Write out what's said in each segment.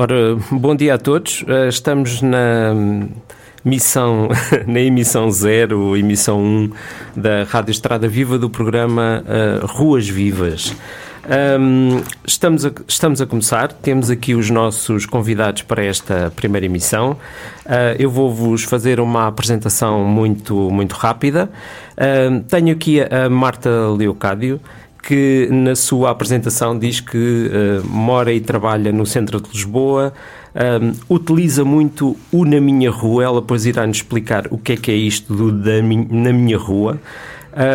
Ora, bom dia a todos. Eh, estamos na missão, na emissão zero, emissão 1 da Rádio Estrada Viva do programa uh, Ruas Vivas. Um, estamos, a, estamos a começar, temos aqui os nossos convidados para esta primeira emissão. Uh, eu vou-vos fazer uma apresentação muito, muito rápida. Uh, tenho aqui a Marta Leocádio, que na sua apresentação diz que uh, mora e trabalha no centro de Lisboa, um, utiliza muito o Na Minha Rua, ela depois irá-nos explicar o que é que é isto do da Na Minha Rua.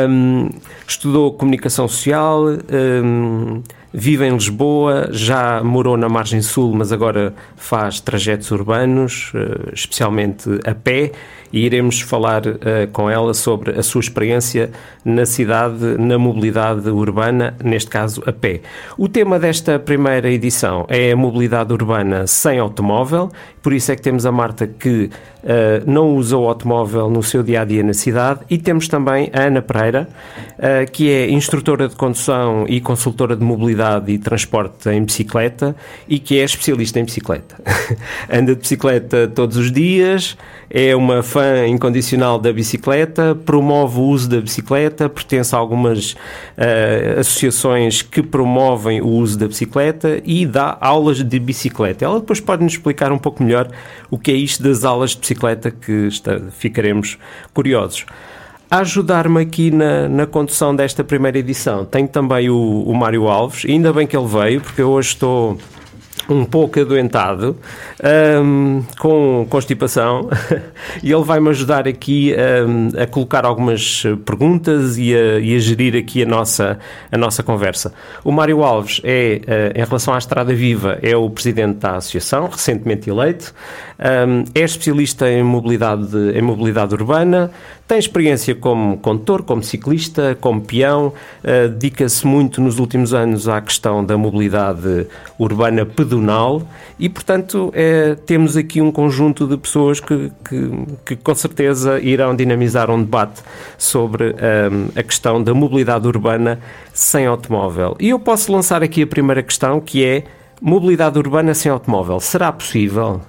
Um, estudou comunicação social, um, vive em Lisboa, já morou na margem sul, mas agora faz trajetos urbanos, uh, especialmente a pé, e iremos falar uh, com ela sobre a sua experiência na cidade, na mobilidade urbana, neste caso a pé. O tema desta primeira edição é a mobilidade urbana sem automóvel, por isso é que temos a Marta que uh, não usa o automóvel no seu dia a dia na cidade, e temos também a Ana Pereira, uh, que é instrutora de condução e consultora de mobilidade e transporte em bicicleta e que é especialista em bicicleta. Anda de bicicleta todos os dias, é uma fã incondicional da bicicleta, promove o uso da bicicleta, pertence a algumas uh, associações que promovem o uso da bicicleta e dá aulas de bicicleta. Ela depois pode nos explicar um pouco melhor o que é isto das aulas de bicicleta, que está, ficaremos curiosos. Ajudar-me aqui na, na condução desta primeira edição, tenho também o, o Mário Alves, ainda bem que ele veio, porque eu hoje estou um pouco adoentado, um, com constipação, e ele vai-me ajudar aqui um, a colocar algumas perguntas e a, e a, gerir aqui a nossa, a nossa conversa. O Mário Alves é, uh, em relação à Estrada Viva, é o presidente da associação, recentemente eleito, um, é especialista em mobilidade, em mobilidade urbana, tem experiência como condutor, como ciclista, como peão, uh, dedica-se muito nos últimos anos à questão da mobilidade urbana pedonal e, portanto, é, temos aqui um conjunto de pessoas que, que, que, com certeza irão dinamizar um debate sobre um, a questão da mobilidade urbana sem automóvel. E eu posso lançar aqui a primeira questão que é mobilidade urbana sem automóvel. Será possível?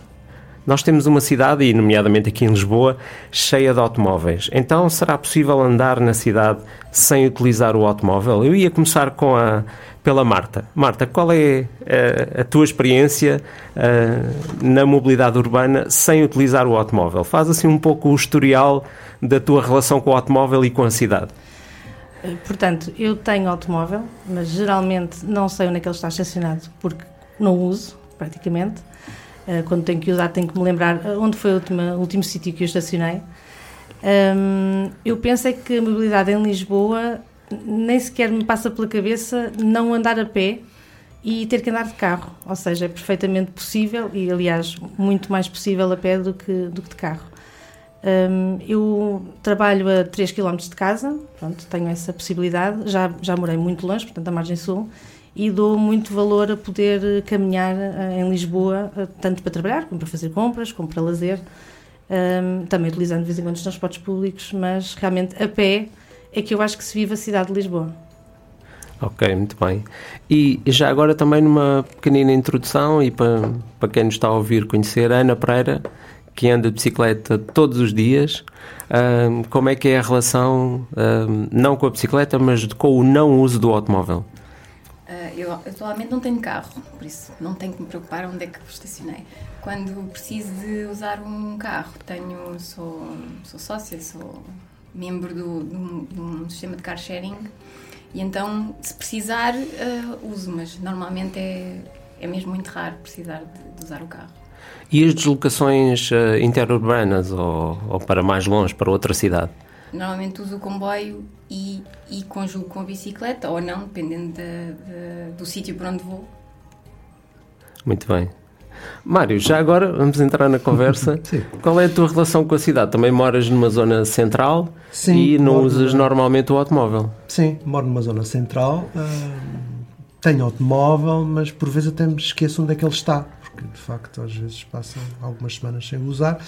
Nós temos uma cidade, e nomeadamente aqui em Lisboa, cheia de automóveis. Então, será possível andar na cidade sem utilizar o automóvel? Eu ia começar com a, pela Marta. Marta, qual é a, eh, a tua experiência uh, na mobilidade urbana sem utilizar o automóvel? Faz assim um pouco o historial da tua relação com o automóvel e com a cidade. Eh, portanto, eu tenho automóvel, mas geralmente não sei onde é que ele está estacionado porque não uso, praticamente. Uh, quando tenho que usar, tenho que me lembrar eh, onde foi o último, sítio que eu estacionei. Um, eu penso é que a mobilidade em Lisboa nem sequer me passa pela cabeça não andar a pé e ter que andar de carro. Ou seja, é perfeitamente possível e, aliás, muito mais possível a pé do que, do que de carro. Um, eu trabalho a 3 km de casa, pronto, tenho essa possibilidade. Já, já morei muito longe, portanto, à margem sul, e dou muito valor a poder caminhar eh, em Lisboa, eh, tanto para trabalhar, como para fazer compras, como para lazer, também utilizando de vez em quando os transportes públicos, mas realmente a pé é que eu acho que se vive a cidade de Lisboa. Ok, muito bem. E já agora também numa pequenina introdução e para, para quem nos está a ouvir conhecer, Ana Pereira, que anda de bicicleta todos os dias, um, como é que é a relação, um, não com a bicicleta, mas com o não uso do automóvel? Eu atualmente não tenho carro, por isso não tenho que me preocupar onde é que estacionei. Quando preciso de usar um carro, tenho, sou, sou sócia, sou membro do, de um sistema de car sharing e então, se precisar, uh, uso, mas normalmente é, é mesmo muito raro precisar de, de usar o carro. E as deslocações uh, interurbanas ou, ou para mais longe, para outra cidade? Normalmente uso o comboio e, e conjugo com a bicicleta, ou não, dependendo de, de, do sítio para onde vou. Muito bem. Mário, já agora vamos entrar na conversa. Sim. Qual é a tua relação com a cidade? Também moras numa zona central Sim, e não usas normalmente o automóvel? Sim, moro numa zona central. tenho automóvel, mas por vezes até me esqueço onde é que ele está, porque de facto às vezes passam algumas semanas sem usar.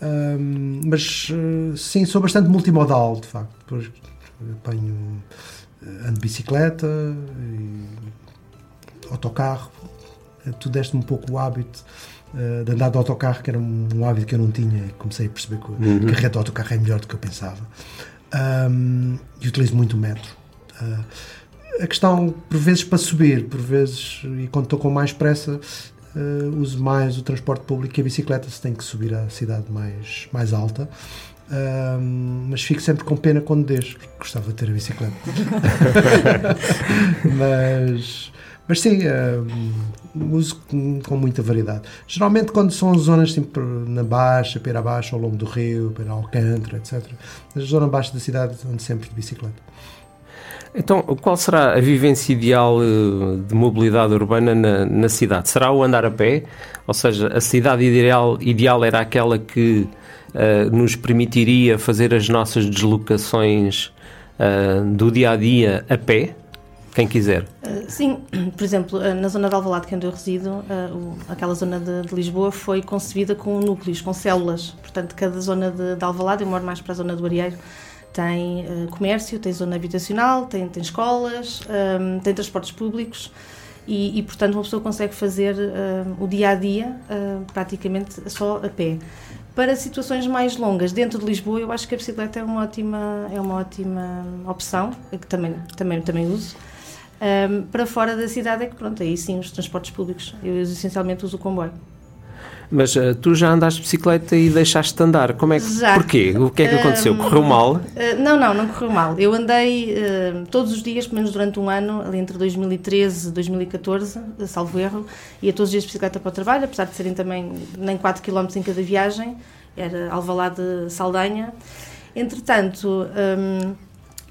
Um, mas uh, sim, sou bastante multimodal, de facto. Depois apanho, ando de bicicleta, autocarro, tu deste-me um pouco o hábito uh, de andar de autocarro, que era um, hábito que eu não tinha, e comecei a perceber que uhum. a carreta de autocarro é melhor do que eu pensava. Um, e utilizo muito o metro. Uh, a questão, por vezes, para subir, por vezes, e quando estou com mais pressa, uh, uso mais o transporte público e a bicicleta se tem que subir à cidade mais, mais alta. mas fico sempre com pena quando deixo, porque gostava de ter a bicicleta. mas, mas sim, uso com, com, muita variedade. Geralmente, quando são zonas tipo, na Baixa, para abaixo, ao longo do rio, para Alcântara, etc., na zona baixa da cidade, ando sempre de bicicleta. Então, qual será a vivência ideal eh, de mobilidade urbana na, na, cidade? Será o andar a pé? Ou seja, a cidade ideal, ideal era aquela que uh, nos permitiria fazer as nossas deslocações uh, do dia a dia a pé? Quem quiser. Sim, por exemplo, na zona de Alvalade, que é onde eu resido, aquela zona de, de, Lisboa foi concebida com núcleos, com células. Portanto, cada zona de, de Alvalade, eu moro mais para a zona do Arieiro, tem uh, comércio, tem zona habitacional, tem, tem escolas, um, ehm, tem transportes públicos e, e, portanto, uma pessoa consegue fazer uh, o dia a dia uh, praticamente só a pé. Para situações mais longas, dentro de Lisboa, eu acho que a bicicleta é uma ótima, é uma ótima opção, que também, também, também uso. Um, ehm, para fora da cidade é que, pronto, aí sim, os transportes públicos. Eu essencialmente uso o comboio. Mas uh, tu já andaste de bicicleta e deixaste de andar. Como é que, já. Porquê? O que é que aconteceu? correu mal? Uh, não, não, não correu mal. Eu andei uh, todos os dias, pelo menos durante um ano, ali entre 2013 e 2014, salvo erro, ia todos os dias de bicicleta para o trabalho, apesar de serem também nem 4 km em cada viagem. Era Alvalade Saldanha. Entretanto... Um,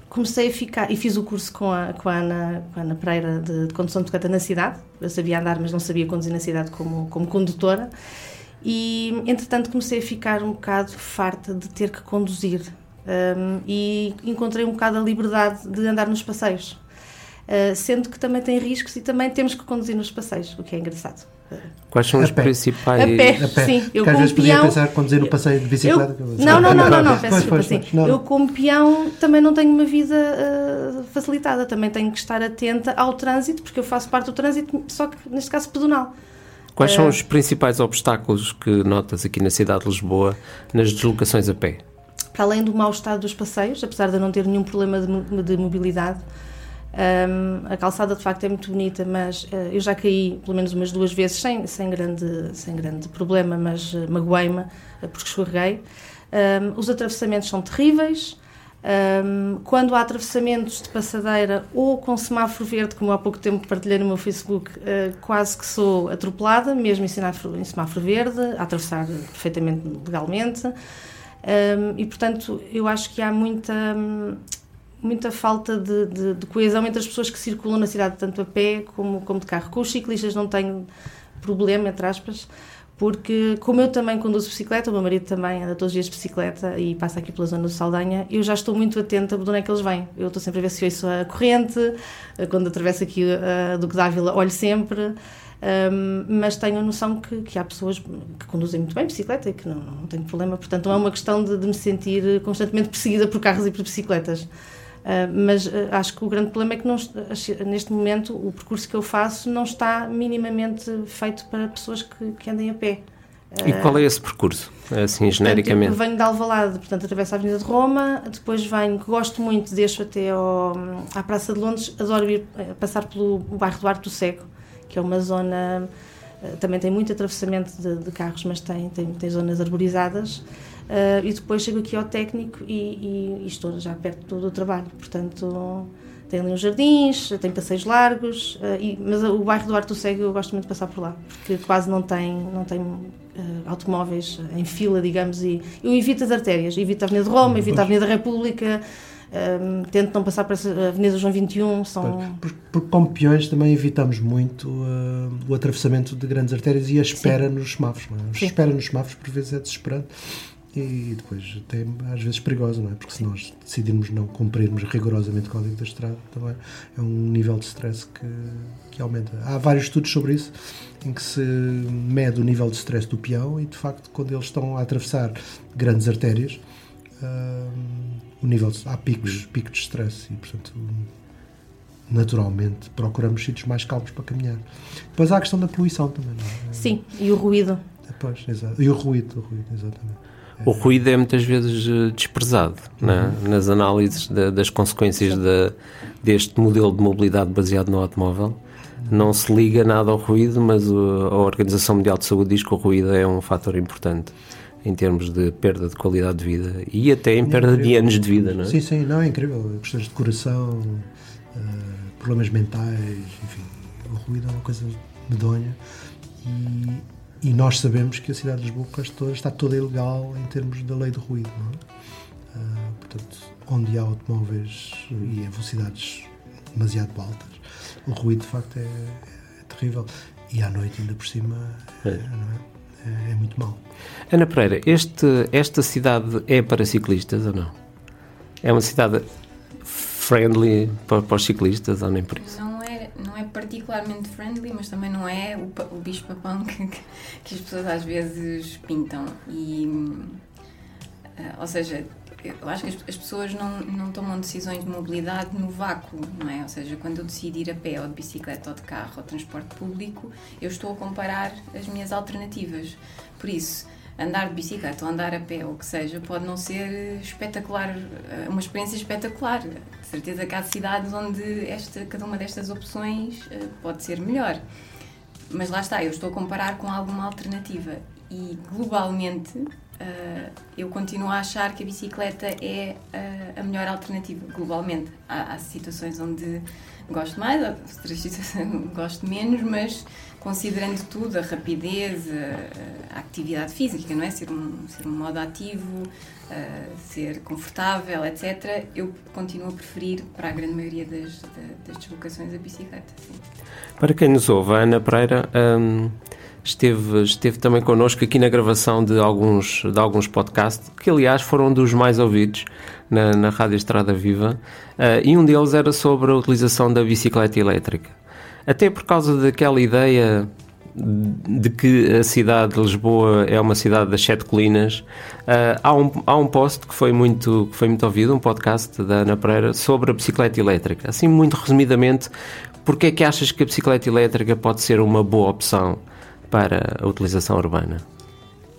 comecei a ficar e fiz o curso com a, com a, Ana, com a Ana Pereira de, de condução de bicicleta na cidade. Eu sabia andar, mas não sabia conduzir na cidade como, como condutora. E, entretanto, comecei a ficar um bocado farta de ter que conduzir. Um, e encontrei um bocado a liberdade de andar nos passeios. Uh, sendo que também tem riscos e também temos que conduzir nos passeios, o que é engraçado. Quais são os principais. A pé, a pé. sim. Eu às vezes podia pensar conduzir no passeio de bicicleta. Eu... Não, não, não, não, não, peço desculpa, sim. Eu, como peão, também não tenho uma vida uh, facilitada, também tenho que estar atenta ao trânsito, porque eu faço parte do trânsito, só que neste caso pedonal. Quais são os principais obstáculos que notas aqui na cidade de Lisboa nas deslocações a pé? Para além do mau estado dos passeios, apesar de não ter nenhum problema de, de mobilidade, um, a calçada de facto é muito bonita, mas uh, eu já caí pelo menos umas duas vezes sem, sem, grande, sem grande problema, mas uh, magoei-me uh, porque escorreguei. Um, os atravessamentos são terríveis. Um, quando há atravessamentos de passadeira ou com semáforo verde, como há pouco tempo partilhei no meu Facebook, uh, quase que sou atropelada, mesmo em semáforo, em semáforo verde, a atravessar perfeitamente legalmente. Um, e portanto, eu acho que há muita. Muita falta de, de, de, coesão entre as pessoas que circulam na cidade, tanto a pé como, como de carro. Com os ciclistas não tenho problema, entre aspas, porque como eu também conduzo bicicleta, o meu marido também anda todos os dias de bicicleta e passa aqui pela zona do Saldanha, eu já estou muito atenta de onde é que eles vêm. Eu estou sempre a ver se ouço a corrente, quando atravesso aqui a Duque d'Ávila olho sempre, um, mas tenho a noção que, que, há pessoas que conduzem muito bem bicicleta e que não, não tenho problema, portanto não é uma questão de, de me sentir constantemente perseguida por carros e por bicicletas. Uh, mas uh, acho que o grande problema é que não, neste momento o percurso que eu faço não está minimamente feito para pessoas que, que andem a pé. E qual é esse percurso, assim, genericamente? Portanto, venho de Alvalade, portanto, atravesso a Avenida de Roma, depois venho, que gosto muito, deixo até ao, à Praça de Londres, adoro ir eh, passar pelo bairro do Arco do Cego, que é uma zona, também tem muito atravessamento de, de carros, mas tem, tem, tem zonas arborizadas, Uh, e depois chego aqui ao técnico e, e, e, estou já perto do trabalho. Portanto, tem ali uns jardins, tem passeios largos, uh, e, mas o bairro do Arto Cego eu gosto muito de passar por lá, porque quase não tem, não tem uh, automóveis em fila, digamos, e eu evito as artérias, evito a Avenida de Roma, evito a Avenida da República. Um, tento não passar para a Avenida João 21 são... Porque, porque como peões também evitamos muito uh, o atravessamento de grandes artérias e a espera Sim. nos semáforos. É? A espera nos semáforos por vezes é desesperante e depois até às vezes perigosa, não é? Porque se nós decidirmos não cumprirmos rigorosamente o código da estrada, também é um nível de stress que, que aumenta. Há vários estudos sobre isso, em que se mede o nível de stress do peão e, de facto, quando eles estão a atravessar grandes artérias, uh, o nível de, há picos, picos de stress e, portanto, naturalmente procuramos sítios mais calmos para caminhar. Depois há a questão da poluição também, não é? Sim, e o ruído. Depois, exato. E o ruído, o ruído, exatamente. O ruído é muitas vezes eh, desprezado né? nas análises das consequências de, deste modelo de mobilidade baseado no automóvel. Não se liga nada ao ruído, mas o, a Organização Mundial de Saúde diz que o ruído é um fator importante em termos de perda de qualidade de vida e até em perda de anos de vida, não é? Sim, sim, não, é incrível. Questões de coração, uh, problemas mentais, enfim, o ruído é uma coisa medonha e, e nós sabemos que a cidade de Lisboa toda, está toda ilegal em termos da lei do ruído, não é? Uh, portanto, onde há automóveis e a velocidades demasiado altas, o ruído de facto é, é terrível e à noite ainda por cima é, é? é, é muito mau. Ana Pereira, este, esta cidade é para ciclistas ou não? É uma cidade friendly para, para os ciclistas ou nem por isso? Não particularmente friendly, mas também não é o, o bicho-papão que, que as pessoas às vezes pintam. E, uh, ou seja, eu acho que as, as, pessoas não, não tomam decisões de mobilidade no vácuo, não é? Ou seja, quando eu decido ir a pé ou de bicicleta ou de carro ou de transporte público, eu estou a comparar as minhas alternativas. Por isso, andar de bicicleta ou andar a pé ou o que seja, pode não ser espetacular, eh, uma experiência espetacular. De certeza que há cidades onde esta, cada uma destas opções eh, pode ser melhor. Mas lá está, eu estou a comparar com alguma alternativa e globalmente Uh, eu continuo a achar que a bicicleta é a melhor alternativa globalmente. Há, há, situações onde gosto mais, outras gosto menos, mas considerando tudo, a rapidez, a, atividade física, não é? Ser um, ser um modo ativo, ser confortável, etc., eu continuo a preferir, para a grande maioria das, das deslocações, a bicicleta. Sim. Para quem nos ouve, a Ana Pereira. Um esteve, esteve também connosco aqui na gravação de alguns, de alguns podcasts, que aliás foram dos mais ouvidos na, na Rádio Estrada Viva, uh, e um deles era sobre a utilização da bicicleta elétrica. Até por causa daquela ideia de que a cidade de Lisboa é uma cidade das sete colinas, uh, há, um, há um post que foi, muito, que foi muito ouvido, um podcast da Ana Pereira, sobre a bicicleta elétrica. Assim, muito resumidamente, porque é que achas que a bicicleta elétrica pode ser uma boa opção para a utilização urbana?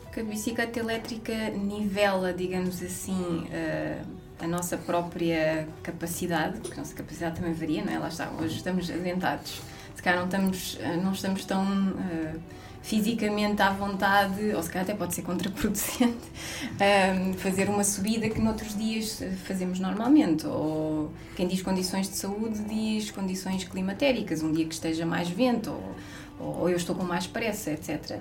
Porque a bicicleta elétrica nivela, digamos assim, uh, a nossa própria capacidade, porque a nossa capacidade também varia, não é? Lá está, hoje estamos adentados, se calhar não estamos, eh, não estamos tão uh, fisicamente à vontade, ou se calhar até pode ser contraproducente, uh, fazer uma subida que noutros dias fazemos normalmente, ou quem diz condições de saúde diz condições climatéricas, um dia que esteja mais vento, ou ou eu estou com mais pressa, etc.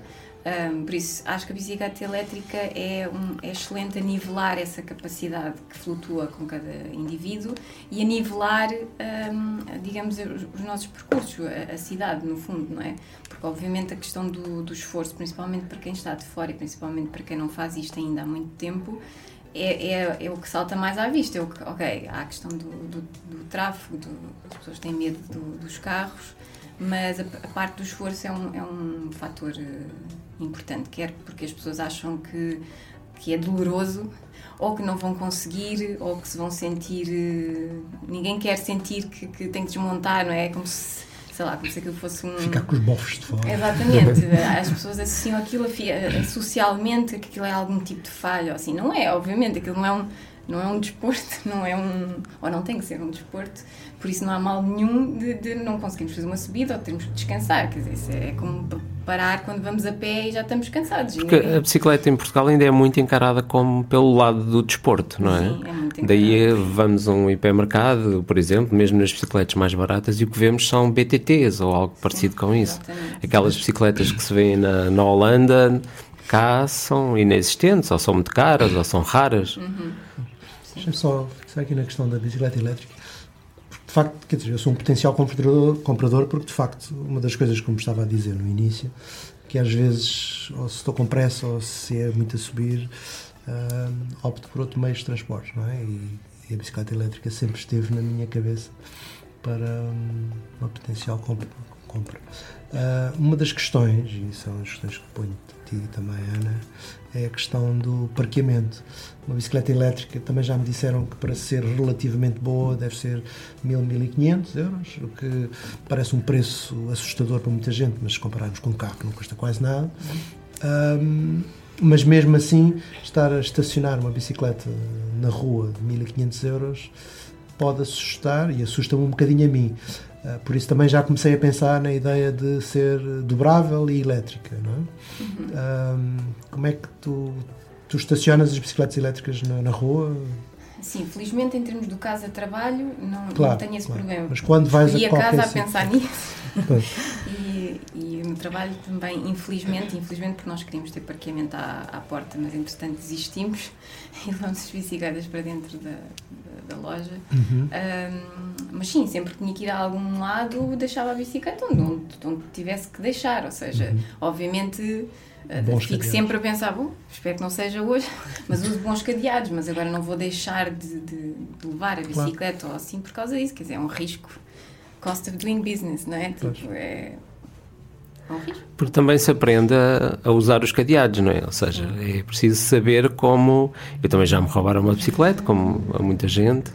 Um, por isso, acho que a bicicleta elétrica é, um, é, excelente a nivelar essa capacidade que flutua com cada indivíduo e a nivelar, um, digamos, os nossos percursos, a, a, cidade, no fundo, não é? Porque, obviamente, a questão do, do, esforço, principalmente para quem está de fora e principalmente para quem não faz isto ainda há muito tempo, é, é, é o que salta mais à vista. É o que, ok, há a questão do, do, do tráfego, as pessoas têm medo dos carros mas a, a, parte do esforço é um, é um fator uh, importante, quer porque as pessoas acham que, que é doloroso ou que não vão conseguir ou que se vão sentir. Uh, ninguém quer sentir que, que tem que desmontar, não é? É como se sei lá, como se aquilo fosse um. Ficar com os bofos de fora. Exatamente. As pessoas associam aquilo a, socialmente que aquilo é algum tipo de falha, assim. Não é, obviamente, aquilo não é um não é um desporto, não é um. ou não tem que ser um desporto, por isso não há mal nenhum de, de não conseguirmos fazer uma subida ou termos que descansar. Quer dizer, isso é como parar quando vamos a pé e já estamos cansados. Porque a bicicleta em Portugal ainda é muito encarada como pelo lado do desporto, não é? Sim, é muito Daí vamos a um hipermercado, por exemplo, mesmo nas bicicletas mais baratas, e o que vemos são BTTs ou algo parecido Sim, com isso. Exatamente. Aquelas bicicletas que se vêem na, na Holanda, cá são inexistentes, ou são muito caras, ou são raras. Uhum. Deixa-me só fixar aqui na questão da bicicleta elétrica. De facto, quer dizer, eu sou um potencial comprador, comprador porque, de facto, uma das coisas, como estava a dizer no início, que às vezes, ou se estou com pressa ou se é muito a subir, uh, opto por outro meio de transporte, não é? E, e, a bicicleta elétrica sempre esteve na minha cabeça para um, uma potencial compra, compra. Uh, uma das questões, e são as questões que ponho a ti também, Ana, é a questão do parqueamento. Uma bicicleta elétrica também já me disseram que para ser relativamente boa deve ser 1000, 1500 euros, o que parece um preço assustador para muita gente, mas se compararmos com um carro que não custa quase nada. Um, mas mesmo assim, estar a estacionar uma bicicleta na rua de 1500 euros pode assustar e assusta-me um bocadinho a mim. Uh, por isso também já comecei a pensar na ideia de ser dobrável e elétrica. Não é? Uhum. Um, como é que tu, tu estacionas as bicicletas elétricas na, na rua? Sim, felizmente em termos do casa-trabalho não, claro, não tenho esse claro. problema. Mas quando vais Fui a, a casa a sítio. pensar nisso. e, e o meu trabalho também, infelizmente, infelizmente porque nós queríamos ter parqueamento à, à porta, mas entretanto desistimos e levamos as bicicletas para dentro da, da, da loja. Uhum. Um, mas sim, sempre que tinha que ir a algum lado, deixava a bicicleta onde, onde, onde tivesse que deixar. Ou seja, Uhum. obviamente. Uh, Bons fico cadeados. sempre a pensar, bom, espero que não seja hoje, mas uso bons cadeados, mas agora não vou deixar de, de- de levar a Claro. bicicleta ou assim por causa disso, quer dizer, é um risco. Cost of doing business, não é? Tipo, é, é um risco. Porque também se aprende a, a usar os cadeados, não é? Ou seja, é preciso saber como. Eu também já me roubaram uma bicicleta, como a muita gente,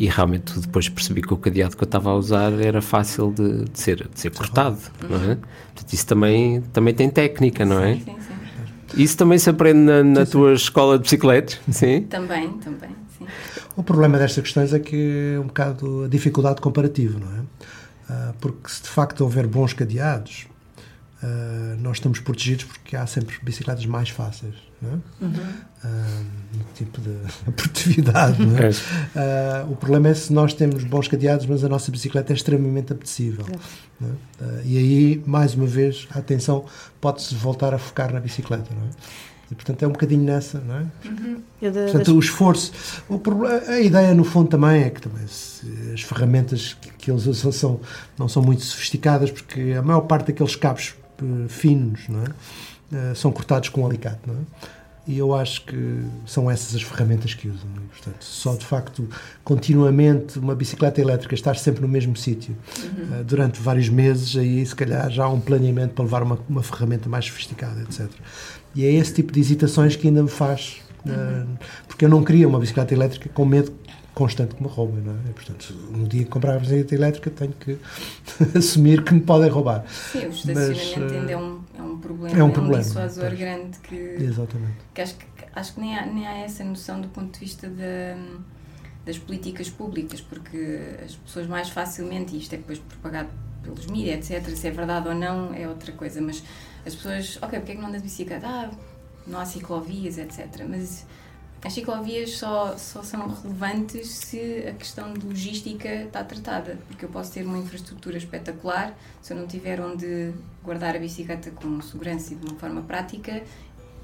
e realmente depois percebi que o cadeado que eu estava a usar era fácil de, de ser, de ser cortado, não é? Portanto, isso também, também tem técnica, não é? Sim, sim, sim. Isso também se aprende na, na tua escola de bicicletas, sim? Também, também, sim. O problema destas questões é que é um bocado a dificuldade comparativa, não é? Ah, porque se de facto houver bons cadeados, ah, nós estamos protegidos porque há sempre bicicletas mais fáceis, não é? Ah, no tipo de produtividade, não é? Ah, o problema é se nós temos bons cadeados, mas a nossa bicicleta é extremamente apetecível. não é? Ah, e aí, mais uma vez, a atenção pode-se voltar a focar na bicicleta, não é? E, portanto, é um bocadinho nessa, não é? Eu da- Portanto, o esforço. O problema, a ideia, no fundo, também é que também, se as ferramentas que, que eles usam são, não são muito sofisticadas, porque a maior parte daqueles cabos eh, finos não é? Eh, são cortados com um alicate. Não é? E eu acho que são essas as ferramentas que usam. é? Portanto, só de facto, continuamente, uma bicicleta elétrica estar sempre no mesmo sítio eh, durante vários meses, aí se calhar já há um planeamento para levar uma, uma ferramenta mais sofisticada, etc. E é esse tipo de hesitações que ainda me faz. eh, porque eu não queria uma bicicleta elétrica com medo constante que me roubem, não é? E, portanto, no dia que comprar a bicicleta elétrica tenho que assumir que me podem roubar. Sim, o estacionamento Mas, ainda é eh, um, é um problema, um problema, dissuasor grande que, Exatamente. que acho que acho que nem há, nem há essa noção do ponto de vista da, das políticas públicas, porque as pessoas mais facilmente, e isto é depois propagado pelos mídias, etc., se é verdade ou não é outra coisa, mas as pessoas, ok, porque é que não andas de bicicleta? Ah, não há ciclovias, etc. Mas as ciclovias só, só são relevantes se a questão de logística está tratada, porque eu posso ter uma infraestrutura espetacular, se eu não tiver onde guardar a bicicleta com segurança e de uma forma prática,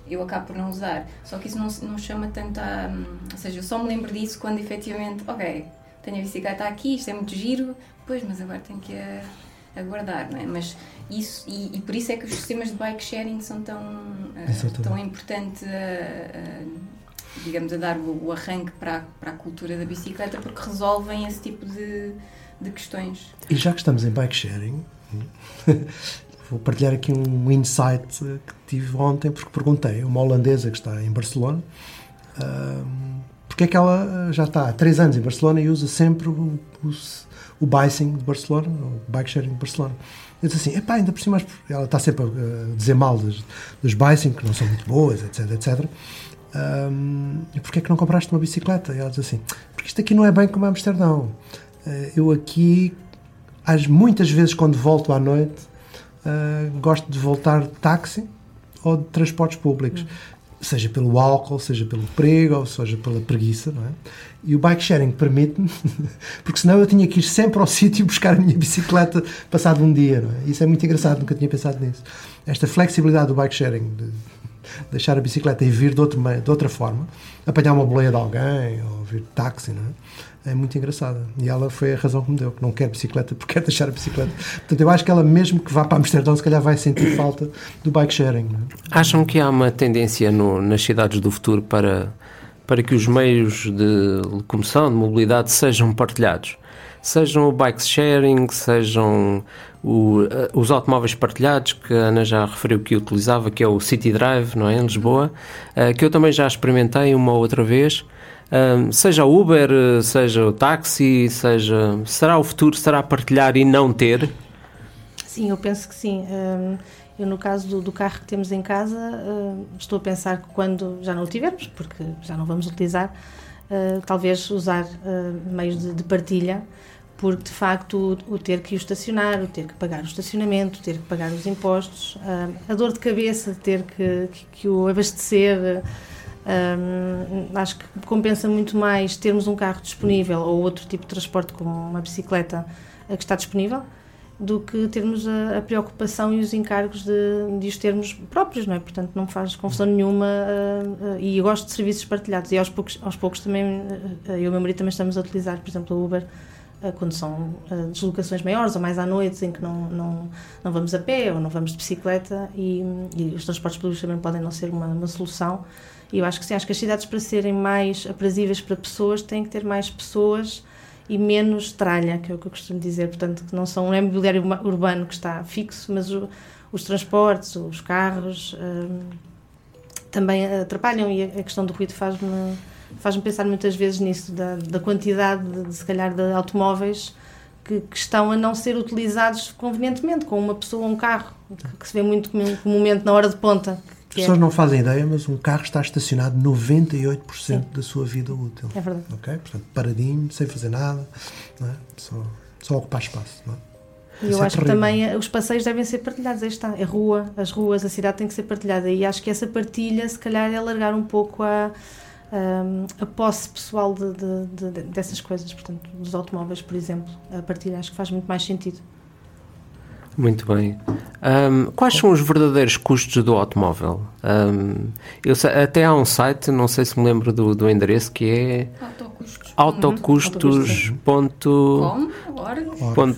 eu acabo por não usar. Só que isso não, não chama tanto a. Ou seja, eu só me lembro disso quando efetivamente, ok, tenho a bicicleta aqui, isto é muito giro, pois, mas agora tenho que a, a guardar, não é? Mas isso, e, e por isso é que os sistemas de bike sharing são tão, Exatamente. tão importantes a, a- digamos, a dar o, o arranque para a, para a cultura da bicicleta, porque resolvem esse tipo de, de questões. E já que estamos em bike sharing, vou partilhar aqui um insight que tive ontem, porque perguntei a uma holandesa que está em Barcelona ahm, porque é que ela já está há três anos em Barcelona e usa sempre o, o, o bicycling de Barcelona, o bike sharing de Barcelona. Eu disse assim, epá, ainda por cima, ela está sempre a dizer mal dos, dos bicycling, que não são muito boas, etc, etc. Ahm, e porquê é que não compraste uma bicicleta? E ela diz assim, porque isto aqui não é bem como Amsterdão. Eh, eu aqui, às, muitas vezes quando volto à noite, ah, gosto de voltar de táxi ou de transportes públicos. Seja pelo álcool, seja pelo perigo, ou seja pela preguiça, não é? E o bike sharing permite-me, porque senão eu tinha que ir sempre ao sítio buscar a minha bicicleta passado um dia, não é? Isso é muito engraçado, nunca tinha pensado nisso. Esta flexibilidade do bike sharing, de deixar a bicicleta e vir de, outro, de outra forma, apanhar uma boleia de alguém ou vir de táxi, não é? É muito engraçada. E ela foi a razão que me deu, que não quer bicicleta porque quer deixar a bicicleta. Portanto, eu acho que ela, mesmo que vá para Amsterdão, se calhar vai sentir falta do bike sharing. É? Acham que há uma tendência no- nas cidades do futuro para, para que os meios de locomoção, de mobilidade, sejam partilhados? Sejam o bike sharing, sejam o, eh, os automóveis partilhados, que a Ana já referiu que utilizava, que é o City Drive, não é, em Lisboa, uh, que eu também já experimentei uma outra vez. Um, seja o Uber, seja o táxi, seja. Será o futuro? Será partilhar e não ter? Sim, eu penso que sim. Um, eu, no caso do, do, carro que temos em casa, uh, estou a pensar que quando já não o tivermos, porque já não vamos utilizar, uh, talvez usar uh, meios de, de, partilha, porque de facto o, o, ter que o estacionar, o ter que pagar o estacionamento, o ter que pagar os impostos, a dor de cabeça de ter que, que, que o abastecer. Um, acho que compensa muito mais termos um carro disponível ou outro tipo de transporte, como uma bicicleta, que está disponível, do que termos a, a, preocupação e os encargos de, de os termos próprios, não é? Portanto, não faz confusão nenhuma uh, uh, e eu gosto de serviços partilhados e aos poucos, aos poucos também, uh, eu e o meu marido também estamos a utilizar, por exemplo, o Uber quando são deslocações maiores ou mais à noite em que não, não, não vamos a pé ou não vamos de bicicleta e, e os transportes públicos também podem não ser uma, uma solução e eu acho que sim, acho que as cidades para serem mais aprazíveis para pessoas têm que ter mais pessoas e menos tralha, que é o que eu costumo dizer. Portanto, que não são não é mobiliário urbano que está fixo, mas o, os transportes, os carros hum, também atrapalham e a, questão do ruído faz-me faz-me pensar muitas vezes nisso, da, da quantidade, de, se calhar, de automóveis que, que, estão a não ser utilizados convenientemente, com uma pessoa ou um carro, que, que se vê muito comumente na hora de ponta, as pessoas não fazem ideia, mas um carro está estacionado 98% Sim. da sua vida útil. É verdade. Ok? Portanto, paradinho, sem fazer nada, é? só, só ocupar espaço. Não é? E eu é acho que também eh, os passeios devem ser partilhados. Aí está, a rua, as ruas, a cidade tem que ser partilhada. E acho que essa partilha, se calhar, é alargar um pouco a, a, a posse pessoal de, de, de, dessas coisas, portanto, dos automóveis, por exemplo. A partilha acho que faz muito mais sentido. Muito bem. Um, quais são os verdadeiros custos do automóvel? Um, eu sei, até há um site, não sei se me lembro do, do endereço, que é autocustos.com Ponto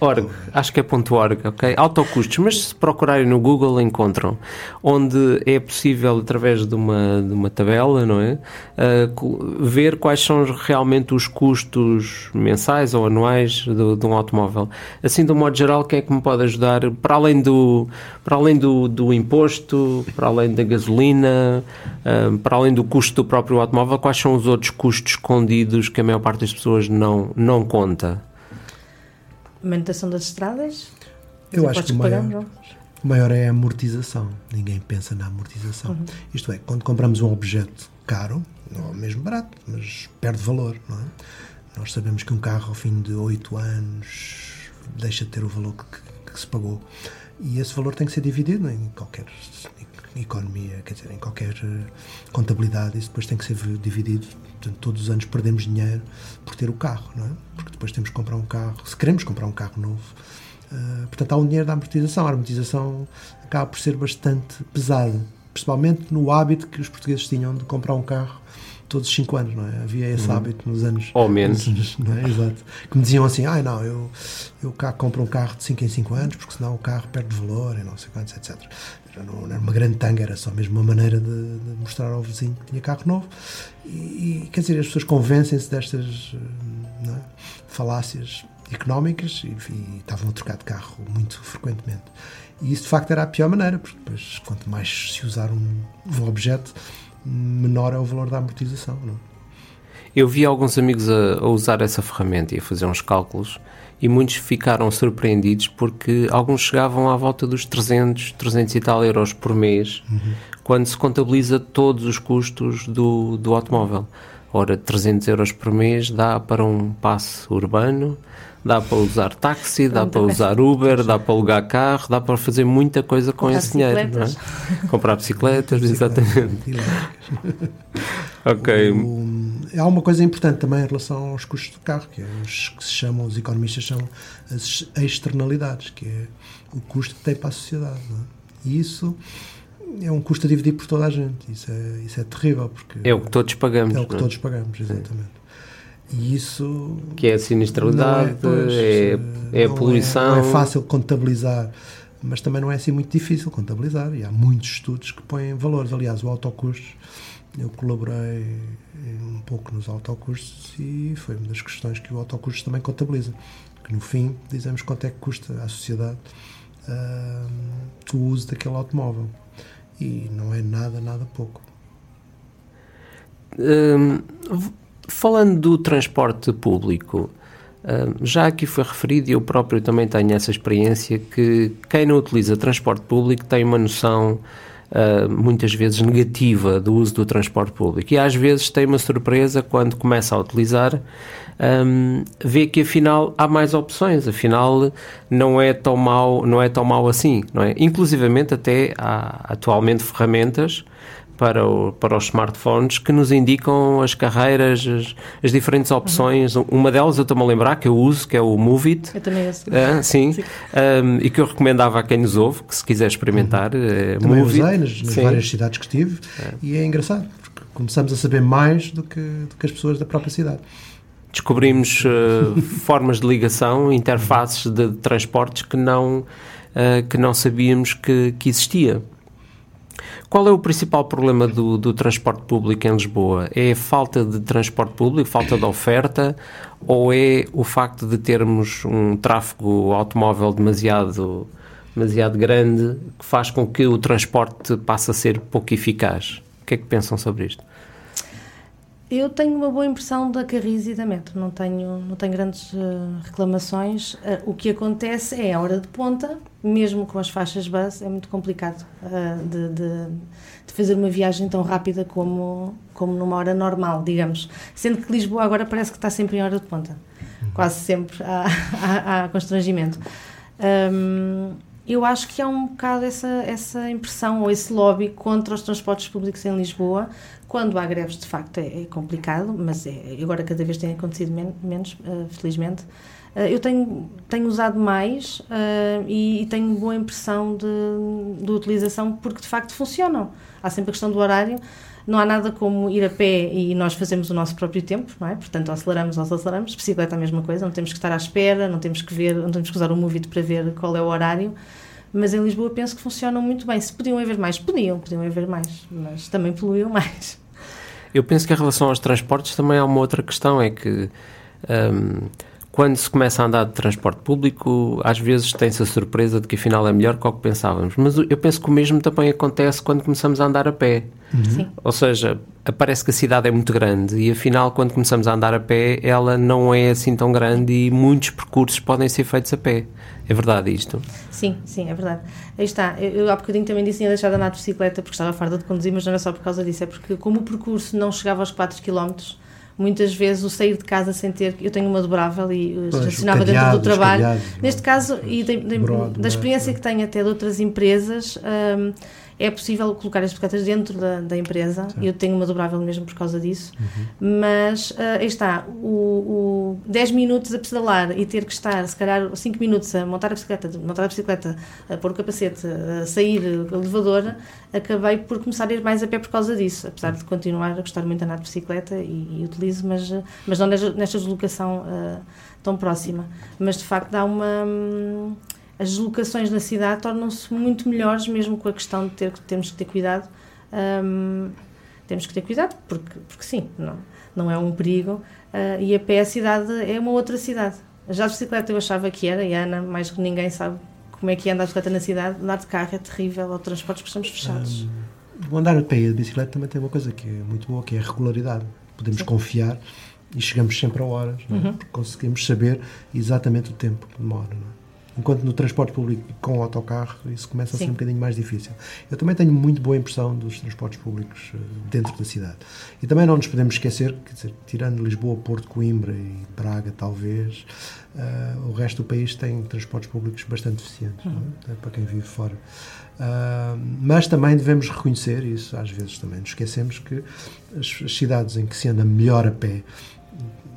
.org, acho que é ponto .org, ok? Autocustos, mas se procurarem no Google encontram, onde é possível, através de uma, de uma tabela, não é? Uh, ver quais são realmente os custos mensais ou anuais de, de, um automóvel. Assim, de um modo geral, quem é que me pode ajudar? Para além do, para além do, do imposto, para além da gasolina, uh, para além do custo do próprio automóvel, quais são os outros custos escondidos que a maior parte das pessoas não, não conta? manutenção das estradas? Eu acho que o maior, o maior é a amortização. Ninguém pensa na amortização. Uhum. Isto é, quando compramos um objeto caro, não é mesmo barato, mas perde valor, não é? Nós sabemos que um carro ao fim de 8 anos deixa de ter o valor que, que se pagou. E esse valor tem que ser dividido em qualquer economia, quer dizer, em qualquer eh, contabilidade, isso depois tem que ser dividido. Portanto, todos os anos perdemos dinheiro por ter o carro, não é? Porque depois temos que comprar um carro, se queremos comprar um carro novo. Uh, portanto, há um dinheiro da amortização. A amortização acaba por ser bastante pesada, principalmente no hábito que os portugueses tinham de comprar um carro todos os 5 anos, não é? Havia esse uhum. hábito nos anos. Ou menos. Não é? Exato. Que me diziam assim: ah, não, eu, eu cá compro um carro de 5 em 5 anos, porque senão o carro perde valor e não sei quantos, etc. Não era uma grande tanga, era só mesmo uma maneira de, de mostrar ao vizinho que tinha carro novo. E, e quer dizer, as pessoas convencem-se destas é? falácias económicas e, e, estavam a trocar de carro muito frequentemente. E isso de facto era a pior maneira, porque depois, quanto mais se usar um, um objeto, menor é o valor da amortização. Não? É? Eu vi alguns amigos a, a, usar essa ferramenta e a fazer uns cálculos e muitos ficaram surpreendidos porque alguns chegavam à volta dos 300, 300 e tal euros por mês uhum. quando se contabiliza todos os custos do, do automóvel. Ora, 300 euros por mês dá para um passe urbano, dá para usar táxi, dá para usar Uber, dá para alugar carro, dá para fazer muita coisa com Comprar esse dinheiro. Não é? Comprar bicicletas, exatamente. ok. O, há uma coisa importante também em relação aos custos do carro, que é os que se chamam, os economistas chamam as externalidades, que é o custo que tem para a sociedade. É? E isso é um custo a dividir por toda a gente. Isso é, isso é terrível. Porque é o que todos pagamos. É o que é? todos pagamos, exatamente. E isso. Que é a sinistralidade, é, pois, é, é, a poluição. É, não é fácil contabilizar, mas também não é assim muito difícil contabilizar. E há muitos estudos que põem valores. Aliás, o autocusto eu colaborei um pouco nos autocustos e foi uma das questões que o autocusto também contabiliza. Que no fim dizemos quanto é que custa à sociedade uh, o uso daquele automóvel. E não é nada, nada pouco. Hum, falando do transporte público, hum, já aqui foi referido e eu próprio também tenho essa experiência que quem não utiliza transporte público tem uma noção uh, muitas vezes negativa do uso do transporte público e às vezes tem uma surpresa quando começa a utilizar um, vê que afinal há mais opções, afinal não é tão mau, não é tão mau assim, não é? Inclusivamente até há atualmente ferramentas para, o, para os smartphones que nos indicam as carreiras, as, as diferentes opções. Uhum. Uma delas eu estou-me a lembrar que eu uso, que é o Movit. Eu também uso. Ah, sim. sim. Um, e que eu recomendava a quem nos ouve, que se quiser experimentar. Uhum. É, também usei nas, nas várias cidades que estive é. e é engraçado, porque começamos a saber mais do que, do que as pessoas da própria cidade descobrimos uh, formas de ligação, interfaces de, de transportes que não, uh, que não sabíamos que, que existia. Qual é o principal problema do, do, transporte público em Lisboa? É a falta de transporte público, falta de oferta, ou é o facto de termos um tráfego automóvel demasiado, demasiado grande que faz com que o transporte passe a ser pouco eficaz? O que é que pensam sobre isto? Eu tenho uma boa impressão da Carris e da Metro, não tenho, não tenho grandes uh, reclamações. Uh, o que acontece é a hora de ponta, mesmo com as faixas bus, é muito complicado uh, de, de, de, fazer uma viagem tão rápida como, como numa hora normal, digamos. Sendo que Lisboa agora parece que está sempre em hora de ponta, uhum. quase sempre há, há, há constrangimento. Um, eu acho que há um bocado essa, essa impressão ou esse lobby contra os transportes públicos em Lisboa. Quando há greves, de facto, é, é complicado, mas é, agora cada vez tem acontecido men menos, uh, felizmente. Uh, eu tenho, tenho usado mais uh, e, e, tenho boa impressão de, de utilização porque, de facto, funcionam. Há sempre a questão do horário não há nada como ir a pé e nós fazemos o nosso próprio tempo, não é? Portanto, aceleramos ou aceleramos. Bicicleta é a mesma coisa, não temos que estar à espera, não temos que ver, não temos que usar o Movit para ver qual é o horário. Mas em Lisboa penso que funcionam muito bem. Se podiam haver mais, podiam, podiam haver mais, mas também poluíam mais. Eu penso que em relação aos transportes também há uma outra questão, é que um, quando se começa a andar de transporte público, às vezes tem-se a surpresa de que afinal é melhor que o que pensávamos. Mas eu penso que o mesmo também acontece quando começamos a andar a pé. Uhum. Ou seja, parece que a cidade é muito grande e afinal, quando começamos a andar a pé, ela não é assim tão grande e muitos percursos podem ser feitos a pé. É verdade isto? Sim, sim, é verdade. Aí está. Eu, eu há bocadinho também disse que ia deixar de andar de bicicleta porque estava farda de conduzir, mas não era só por causa disso, é porque como o percurso não chegava aos 4 km, muitas vezes o sair de casa sem ter. Eu tenho uma dobrável e estacionava dentro do trabalho. Neste caso, e de, de, da é? experiência que tenho até de outras empresas. Um, é possível colocar as bicicletas dentro da, da empresa. Sim. Eu tenho uma dobrável mesmo por causa disso. Uhum. Mas uh, aí está, o, o 10 minutos a pedalar e ter que estar, se calhar, 5 minutos a montar a bicicleta, montar a bicicleta, a pôr o capacete, a sair o elevador, acabei por começar a ir mais a pé por causa disso. Apesar de continuar a gostar muito de andar de bicicleta e, e utilizo, mas, mas não nesta, deslocação uh, tão próxima. Mas de facto dá uma. Hum, as deslocações na cidade tornam-se muito melhores, mesmo com a questão de ter, termos que ter cuidado. Um, temos que ter cuidado, porque, porque sim, não, não é um perigo. Uh, e a pé a cidade é uma outra cidade. Já a bicicleta eu achava que era, e a Ana, mais que ninguém, sabe como é que é andar de bicicleta na cidade. Andar de carro é terrível, ou transportes porque estamos fechados. Um, o andar a pé e a bicicleta também tem uma coisa que é muito boa, que é a regularidade. Podemos sim. confiar e chegamos sempre a horas, é? uhum. porque conseguimos saber exatamente o tempo que demora. Não é? Enquanto no transporte público com o autocarro isso começa a ser Sim. um bocadinho mais difícil. Eu também tenho muito boa impressão dos transportes públicos eh, dentro da cidade. E também não nos podemos esquecer, quer dizer, tirando Lisboa, Porto, Coimbra e Braga, talvez, uh, o resto do país tem transportes públicos bastante eficientes, uhum. é? para quem vive fora. Uh, mas também devemos reconhecer, isso às vezes também nos esquecemos, que as, as cidades em que se anda melhor a pé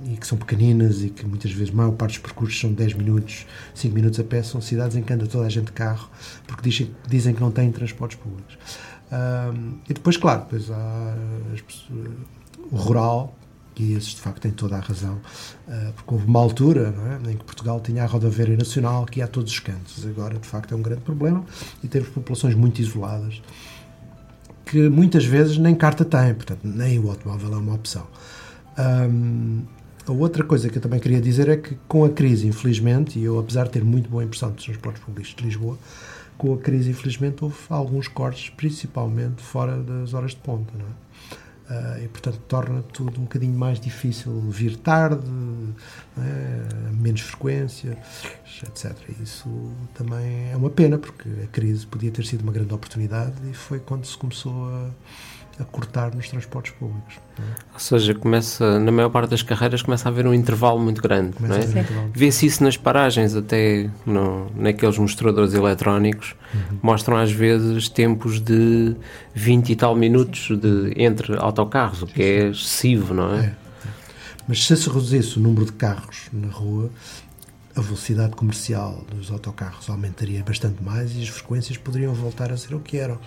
e que são pequeninas e que muitas vezes a maior parte dos percursos são 10 minutos, 5 minutos a pé, são cidades em que anda toda a gente de carro porque dizem, dizem que não têm transportes públicos. E depois, claro, depois há o rural, e esses de facto têm toda a razão, uh, porque houve uma altura é, em que Portugal tinha a rodoviária nacional que ia a todos os cantos. Agora, de facto, é um grande problema e temos populações muito isoladas que muitas vezes nem carta tem, portanto, nem o automóvel é uma opção. Um, a outra coisa que eu também queria dizer é que com a crise, infelizmente, e eu apesar de ter muito boa impressão dos transportes públicos de Lisboa, com a crise, infelizmente, houve alguns cortes, principalmente fora das horas de ponta, não é? Uh, e, portanto, torna tudo um bocadinho mais difícil vir tarde, é? menos frequência, etc. Isso também é uma pena, porque a crise podia ter sido uma grande oportunidade e foi quando se começou a a cortar nos transportes públicos. É? Ou seja, começa, na maior parte das carreiras começa a haver um intervalo muito grande. é? Vê-se isso nas paragens, até no, naqueles mostradores eletrónicos, uhum. mostram às vezes tempos de 20 e tal minutos de, entre autocarros, o que é excessivo, não é? é? Mas se se reduzisse o número de carros na rua, a velocidade comercial dos autocarros aumentaria bastante mais e as frequências poderiam voltar a ser o que eram.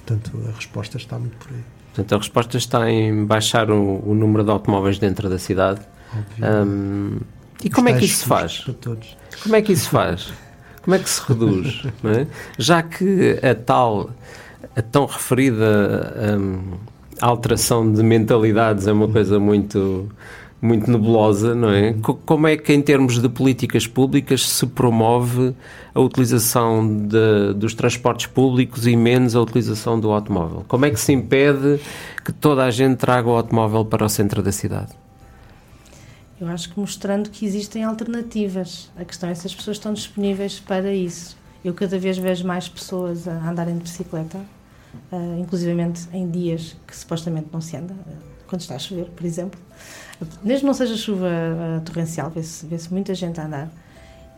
Portanto, a resposta está muito por aí. Portanto, a resposta está em baixar o, o número de automóveis dentro da cidade. Um, e como é que isso se faz? Como é que isso se faz? Como é que se reduz? é? Já que a tal, a tão referida um, alteração de mentalidades é uma coisa muito muito nebulosa, não é? Como é que, em termos de políticas públicas, se promove a utilização de, dos transportes públicos e menos a utilização do automóvel? Como é que se impede que toda a gente traga o automóvel para o centro da cidade? Eu acho que mostrando que existem alternativas. A questão é se as pessoas estão disponíveis para isso. Eu cada vez vejo mais pessoas a andarem de bicicleta, uh, inclusivamente em dias que supostamente não se anda, quando está a chover, por exemplo. Mesmo não seja chuva uh, torrencial, vê-se vê muita gente a andar.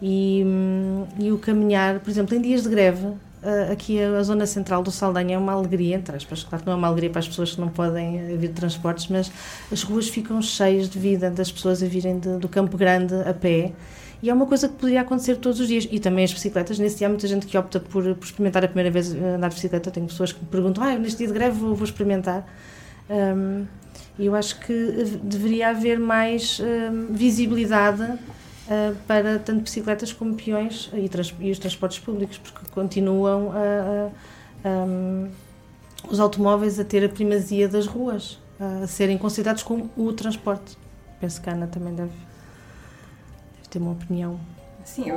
E, um, e o caminhar, por exemplo, em dias de greve, uh, aqui a, a, zona central do Saldanha é uma alegria, entre aspas, claro que não é uma alegria para as pessoas que não podem uh, vir de transportes, mas as ruas ficam cheias de vida, das pessoas a virem de, do Campo Grande a pé. E é uma coisa que poderia acontecer todos os dias. E também as bicicletas. Nesse dia há muita gente que opta por, por experimentar a primeira vez andar de bicicleta. Eu tenho pessoas que me perguntam: ah, neste dia de greve vou, vou experimentar. Um, eu acho que deveria haver mais uh, visibilidade uh, para tanto bicicletas como peões e, e, os transportes públicos, porque continuam a, a, um, os automóveis a ter a primazia das ruas, a serem considerados como o transporte. Penso que a Ana também deve, deve ter uma opinião. Sim, eu,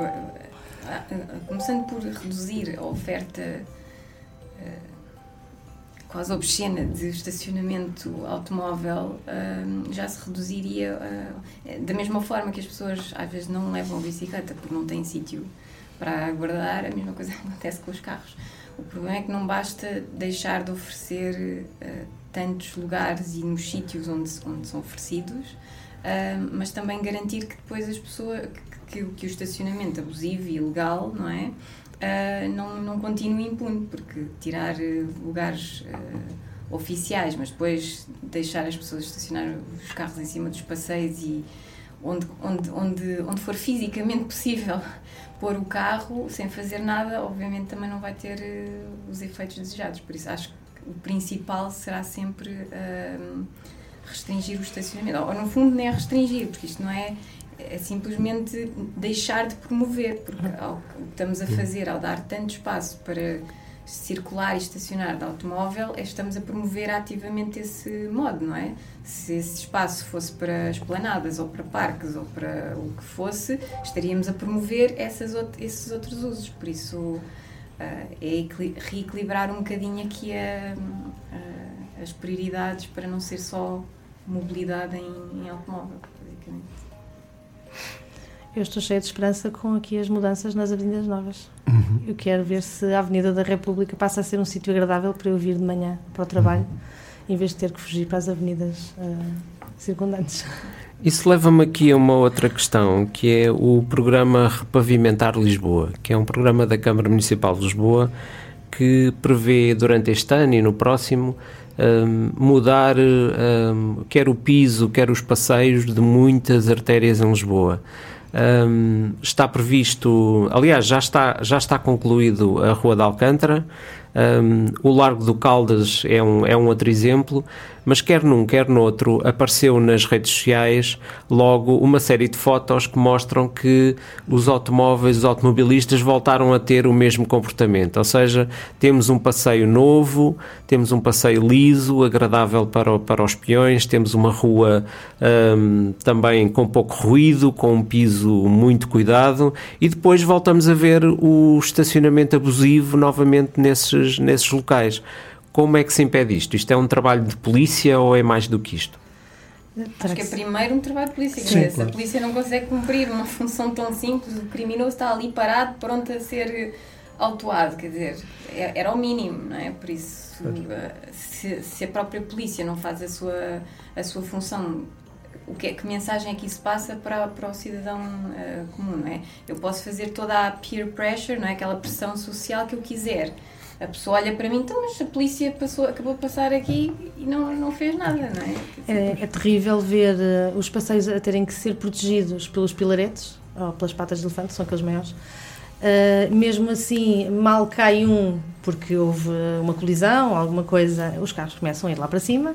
começando por reduzir a oferta quase obscena de estacionamento automóvel um, já se reduziria uh, da mesma forma que as pessoas às vezes não levam a bicicleta porque não têm sítio para guardar, a mesma coisa acontece com os carros. O problema é que não basta deixar de oferecer uh, tantos lugares e nos sítios onde, onde são oferecidos, uh, mas também garantir que depois as pessoas que, que, que o estacionamento abusivo e ilegal, não é? Uh, não, não continue impune, porque tirar uh, lugares uh, oficiais, mas depois deixar as pessoas estacionar os carros em cima dos passeios e onde, onde, onde, onde for fisicamente possível pôr o carro sem fazer nada, obviamente também não vai ter os efeitos desejados. Por isso acho que o principal será sempre restringir o estacionamento. Ou, no fundo, nem restringir, porque isto não é é simplesmente deixar de promover, porque ao, o que estamos a fazer ao dar tanto espaço para circular e estacionar de automóvel, é estamos a promover ativamente esse modo, não é? Se esse espaço fosse para esplanadas ou para parques ou para o que fosse, estaríamos a promover essas, esses outros usos. Por isso, uh, é reequilibrar um bocadinho aqui a, a, as prioridades para não ser só mobilidade em, em automóvel, basicamente. Eu estou cheia de esperança com aqui as mudanças nas Avenidas Novas. Uhum. Eu quero ver se a Avenida da República passa a ser um sítio agradável para eu vir de manhã para o trabalho, uhum. em vez de ter que fugir para as avenidas uh, circundantes. Isso leva-me aqui a uma outra questão, que é o programa Repavimentar Lisboa, que é um programa da Câmara Municipal de Lisboa que prevê durante este ano e no próximo um, mudar um, quer o piso, quer os passeios de muitas artérias em Lisboa. Um, está previsto, aliás, já está, já está concluído a Rua de Alcântara, Um, o Largo do Caldas é um, é um outro exemplo, mas quer num, quer noutro, apareceu nas redes sociais logo uma série de fotos que mostram que os automóveis, os automobilistas voltaram a ter o mesmo comportamento. Ou seja, temos um passeio novo, temos um passeio liso, agradável para, para os peões, temos uma rua um, também com pouco ruído, com um piso muito cuidado, e depois voltamos a ver o estacionamento abusivo novamente nesses, nesses locais. Como é que se impede isto? Isto é um trabalho de polícia ou é mais do que isto? Acho que é primeiro um trabalho de polícia. Sim, Se claro. a polícia não consegue cumprir uma função tão simples, o criminoso está ali parado, pronto a ser autuado. Quer dizer, é- era o mínimo, não é? Por isso, eh, se, se a própria polícia não faz a sua, a sua função, o que, é, que mensagem é que isso passa para, para o cidadão eh, comum, não é? Eu posso fazer toda a peer pressure, não é? Aquela pressão social que eu quiser. A pessoa olha para mim, então, mas a polícia passou, acabou de passar aqui e não, não fez nada, não é? É, é terrível ver eh, os passeios a terem que ser protegidos pelos pilaretes ou pelas patas de elefante, são aqueles maiores. Eh, mesmo assim, mal cai um porque houve uma colisão, alguma coisa, os carros começam a ir lá para cima.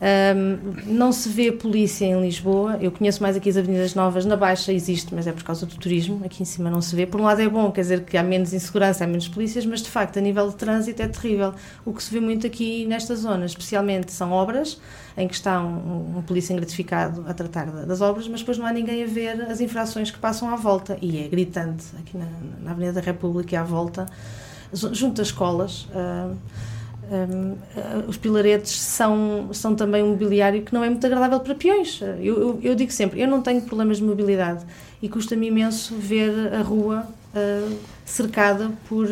Ahm, não se vê polícia em Lisboa. Eu conheço mais aqui as Avenidas Novas. Na Baixa existe, mas é por causa do turismo. Aqui em cima não se vê. Por um lado é bom, quer dizer que há menos insegurança, há menos polícias, mas de facto, a nível de trânsito é terrível. O que se vê muito aqui nesta zona, especialmente, são obras em que está um, um polícia gratificado a tratar da- das obras, mas depois não há ninguém a ver as infrações que passam à volta. E é gritante aqui na, na Avenida da República e à volta, ju- junto às escolas. ah, um, os pilaretes são, são também um mobiliário que não é muito agradável para peões. Eu, eu, eu digo sempre, eu não tenho problemas de mobilidade e custa-me imenso ver a rua uh, cercada por,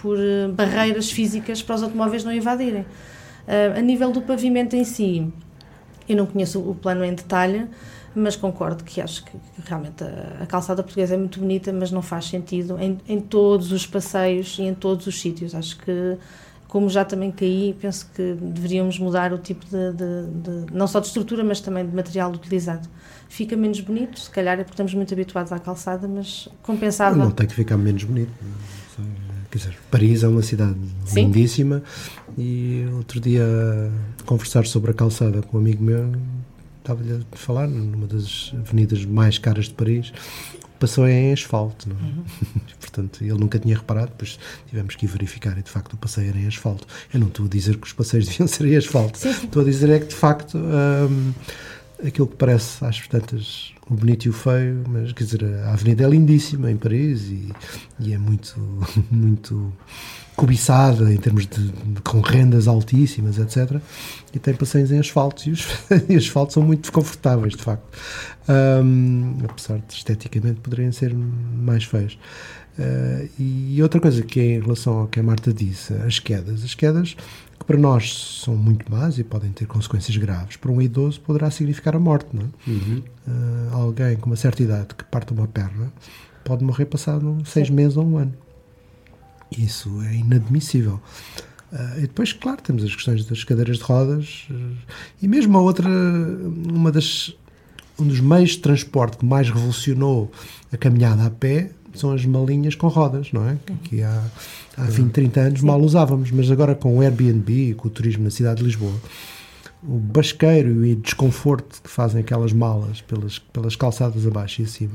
por barreiras físicas para os automóveis não invadirem. Uh, a nível do pavimento em si, eu não conheço o plano em detalhe, mas concordo que acho que, que realmente a, a calçada portuguesa é muito bonita, mas não faz sentido em, em todos os passeios e em todos os sítios. Acho que como já também caí, penso que deveríamos mudar o tipo de, de- de- não só de estrutura, mas também de material utilizado. Fica menos bonito, se calhar é porque estamos muito habituados à calçada, mas compensava. Não tem que ficar menos bonito. sei. Quer dizer, Paris é uma cidade Sim. lindíssima e outro dia conversar sobre a calçada com um amigo meu, estava-lhe a falar numa das avenidas mais caras de Paris, passou em asfalto. Não é? Portanto, ele nunca tinha reparado, depois tivemos que ir verificar e de facto o passeio era em asfalto. Eu não estou a dizer que os passeios deviam ser em asfalto, Sim, sim. estou a dizer é que de facto hum, aquilo que parece às tantas o bonito e o feio, mas quer dizer, a avenida é lindíssima em Paris e, e é muito, muito cobiçada em termos de, de- com rendas altíssimas, etc. E tem passeios em asfalto e os e os asfaltos são muito confortáveis, de facto. Hum, apesar de esteticamente poderem ser mais feios. Uh, e outra coisa que é em relação ao que a Marta disse, as quedas. As quedas que para nós são muito más e podem ter consequências graves. Para um idoso poderá significar a morte, não é? Uh, alguém com uma certa idade que parte uma perna pode morrer passado seis meses ou um ano. Isso é inadmissível. Uh, e depois, claro, temos as questões das cadeiras de rodas uh, e mesmo a outra, uma das, um dos meios de transporte que mais revolucionou a caminhada a pé são as malinhas com rodas, não é? Que, que há, há 20, 30 anos mal usávamos, mas agora com o Airbnb e com o turismo na cidade de Lisboa, o basqueiro e o desconforto que fazem aquelas malas pelas, pelas calçadas abaixo e acima,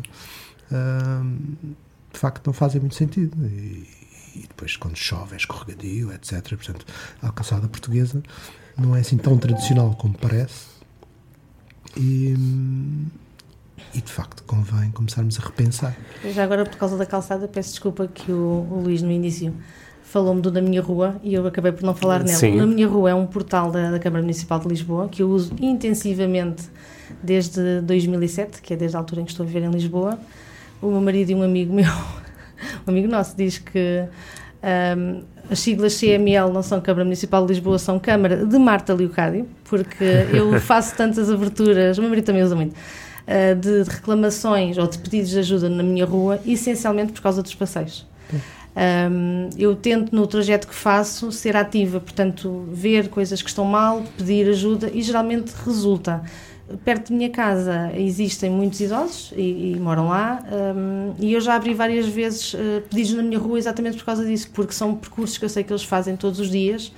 hum, de facto não fazem muito sentido. E, e depois quando chove é escorregadio, etc. Portanto, a calçada portuguesa não é assim tão tradicional como parece. E, e de facto convém começarmos a repensar. Já agora, por causa da calçada, peço desculpa que o, o Luís, no início, falou-me do da minha rua e eu acabei por não falar nele. Sim. Na minha rua é um portal da, da Câmara Municipal de Lisboa que eu uso intensivamente desde 2007, que é desde a altura em que estou a viver em Lisboa. O meu marido e um amigo meu, um amigo nosso, diz que ahm, as siglas CML não são Câmara Municipal de Lisboa, são Câmara de Marta Leocádio, porque eu faço tantas aberturas, o meu marido também usa muito, ah, de reclamações ou de pedidos de ajuda na minha rua, essencialmente por causa dos passeios. Um, eu tento no trajeto que faço ser ativa, portanto, ver coisas que estão mal, pedir ajuda e geralmente resulta. Perto de minha casa existem muitos idosos e, e moram lá um, e eu já abri várias vezes uh, pedidos na minha rua exatamente por causa disso, porque são percursos que eu sei que eles fazem todos os dias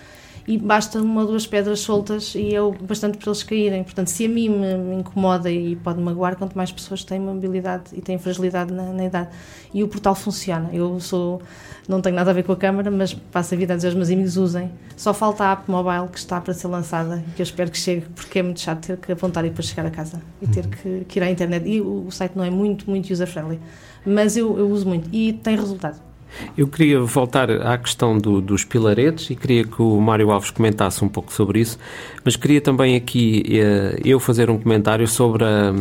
e basta uma ou duas pedras soltas e é bastante para eles caírem. Portanto, se a mim me, incomoda e pode magoar, quanto mais pessoas têm mobilidade e têm fragilidade na, na, idade. E o portal funciona. Eu sou, não tenho nada a ver com a câmara, mas passo a vida a dizer aos meus amigos usem. Só falta a app mobile que está para ser lançada, que eu espero que chegue, porque é muito chato ter que apontar e depois chegar a casa e ter que, que ir à internet. E o, o site não é muito, muito user-friendly, mas eu, eu uso muito e tem resultado. Eu queria voltar à questão do, dos pilaretes e queria que o Mário Alves comentasse um pouco sobre isso, mas queria também aqui eh, eu fazer um comentário sobre a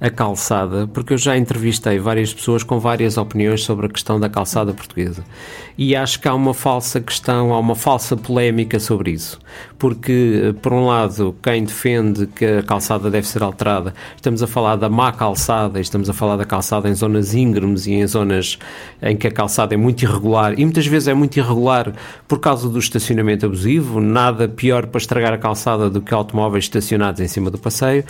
a calçada, porque eu já entrevistei várias pessoas com várias opiniões sobre a questão da calçada portuguesa. E acho que há uma falsa questão, há uma falsa polémica sobre isso. Porque, por um lado, quem defende que a calçada deve ser alterada, estamos a falar da má calçada, estamos a falar da calçada em zonas íngremes e em zonas em que a calçada é muito irregular, e muitas vezes é muito irregular por causa do estacionamento abusivo, nada pior para estragar a calçada do que automóveis estacionados em cima do passeio.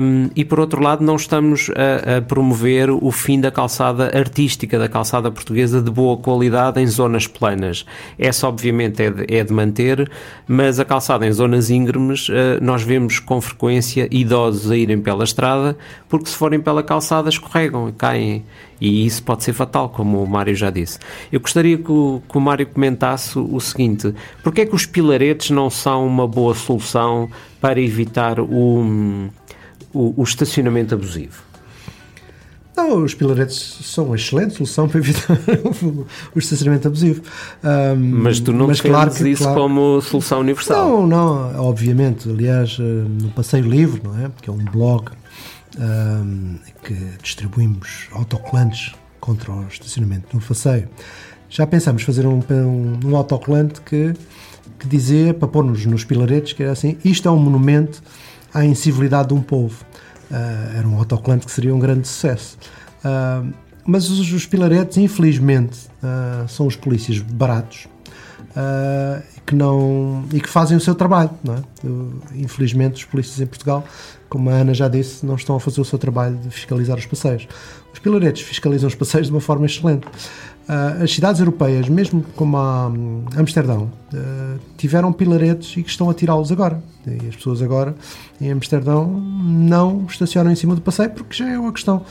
Um, e por outro lado, não estamos a, a, promover o fim da calçada artística, da calçada portuguesa de boa qualidade em zonas planas. Essa, obviamente, é de, é de manter, mas a calçada em zonas íngremes, eh, nós vemos com frequência idosos a irem pela estrada, porque se forem pela calçada escorregam e caem. E isso pode ser fatal, como o Mário já disse. Eu gostaria que o, que o Mário comentasse o seguinte: porque é que os pilaretes não são uma boa solução para evitar o o, o estacionamento abusivo? Não, os pilaretes são uma excelente solução para evitar o, estacionamento abusivo. Um, mas tu não mas claro que, isso claro, como solução universal? Não, não, obviamente. Aliás, eh, no Passeio Livre, não é? Que é um blog um, que distribuímos autocolantes contra o estacionamento no passeio. Já pensamos fazer um, um, um autocolante que, que dizia, para pôr-nos nos pilaretes, que era assim, isto é um monumento à incivilidade de um povo. Uh, era um autocolante que seria um grande sucesso. Uh, mas os, os, pilaretes, infelizmente, uh, são os polícias baratos que não, e que fazem o seu trabalho. É? infelizmente, os polícias em Portugal, como a Ana já disse, não estão a fazer o seu trabalho de fiscalizar os passeios. Os pilaretes fiscalizam os passeios de uma forma excelente. Uh, as cidades europeias, mesmo como a um, Amsterdão, uh, tiveram pilaretes e que estão a tirá-los agora. E as pessoas agora em Amsterdão não estacionam em cima do passeio porque já é uma questão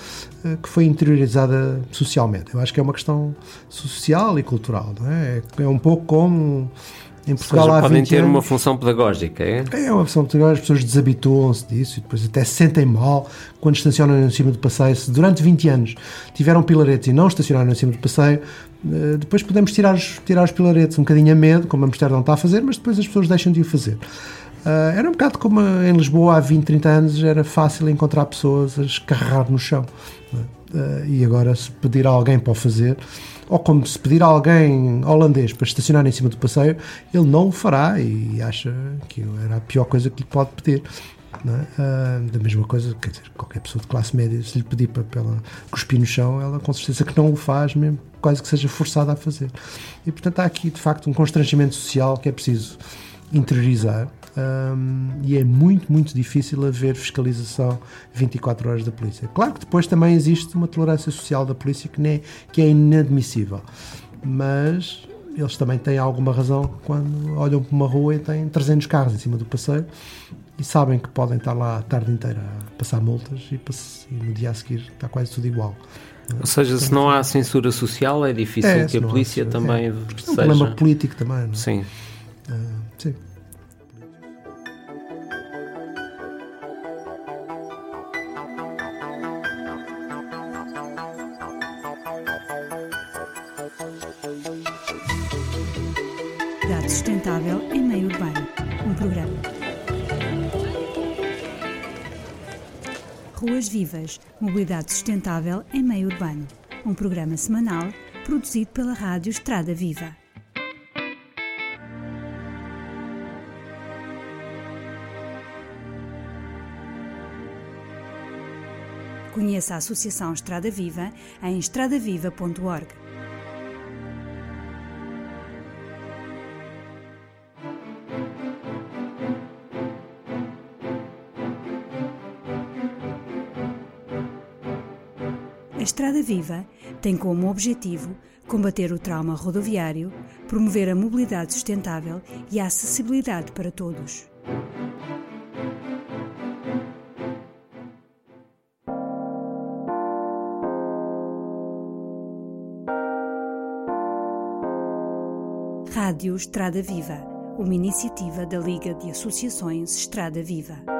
uh, que foi interiorizada socialmente. Eu acho que é uma questão social e cultural. É? é? um pouco como em Portugal seja, podem ter anos, uma função pedagógica, é? É uma função pedagógica, as pessoas desabituam-se disso e depois até se sentem mal quando estacionam em cima do passeio. Se durante 20 anos tiveram pilaretes e não estacionaram em cima do passeio, eh, depois podemos tirar os, tirar os pilaretes um bocadinho a medo, como a Amsterdão está a fazer, mas depois as pessoas deixam de o fazer. Uh, era um bocado como em Lisboa há 20, 30 anos, era fácil encontrar pessoas a escarrar no chão. Uh, e agora, se pedir a alguém para o fazer, ou como se pedir a alguém holandês para estacionar em cima do passeio, ele não o fará e acha que era a pior coisa que lhe pode pedir. É? Uh, da mesma coisa, quer dizer, qualquer pessoa de classe média, se lhe pedir para, para ela cuspir no chão, ela com certeza que não o faz, mesmo quase que seja forçada a fazer. E portanto há aqui de facto um constrangimento social que é preciso interiorizar um, e é muito, muito difícil haver fiscalização 24 horas da polícia. Claro que depois também existe uma tolerância social da polícia que, nem, que é inadmissível, mas eles também têm alguma razão quando olham para uma rua e têm 300 carros em cima do passeio e sabem que podem estar lá a tarde inteira a passar multas e, e no dia a seguir está quase tudo igual. Ou seja, se não há censura social, é difícil é, que a polícia também é, seja... É um problema político também, não é? Sim. Sustentável em Meio Urbano, um programa. Ruas Vivas, Mobilidade Sustentável em Meio Urbano, um programa semanal produzido pela Rádio Estrada Viva. Conheça a Associação Estrada Viva em estradaviva.org. Estrada Viva tem como objetivo combater o trauma rodoviário, promover a mobilidade sustentável e a acessibilidade para todos. Rádio Estrada Viva, uma iniciativa da Liga de Associações Estrada Viva.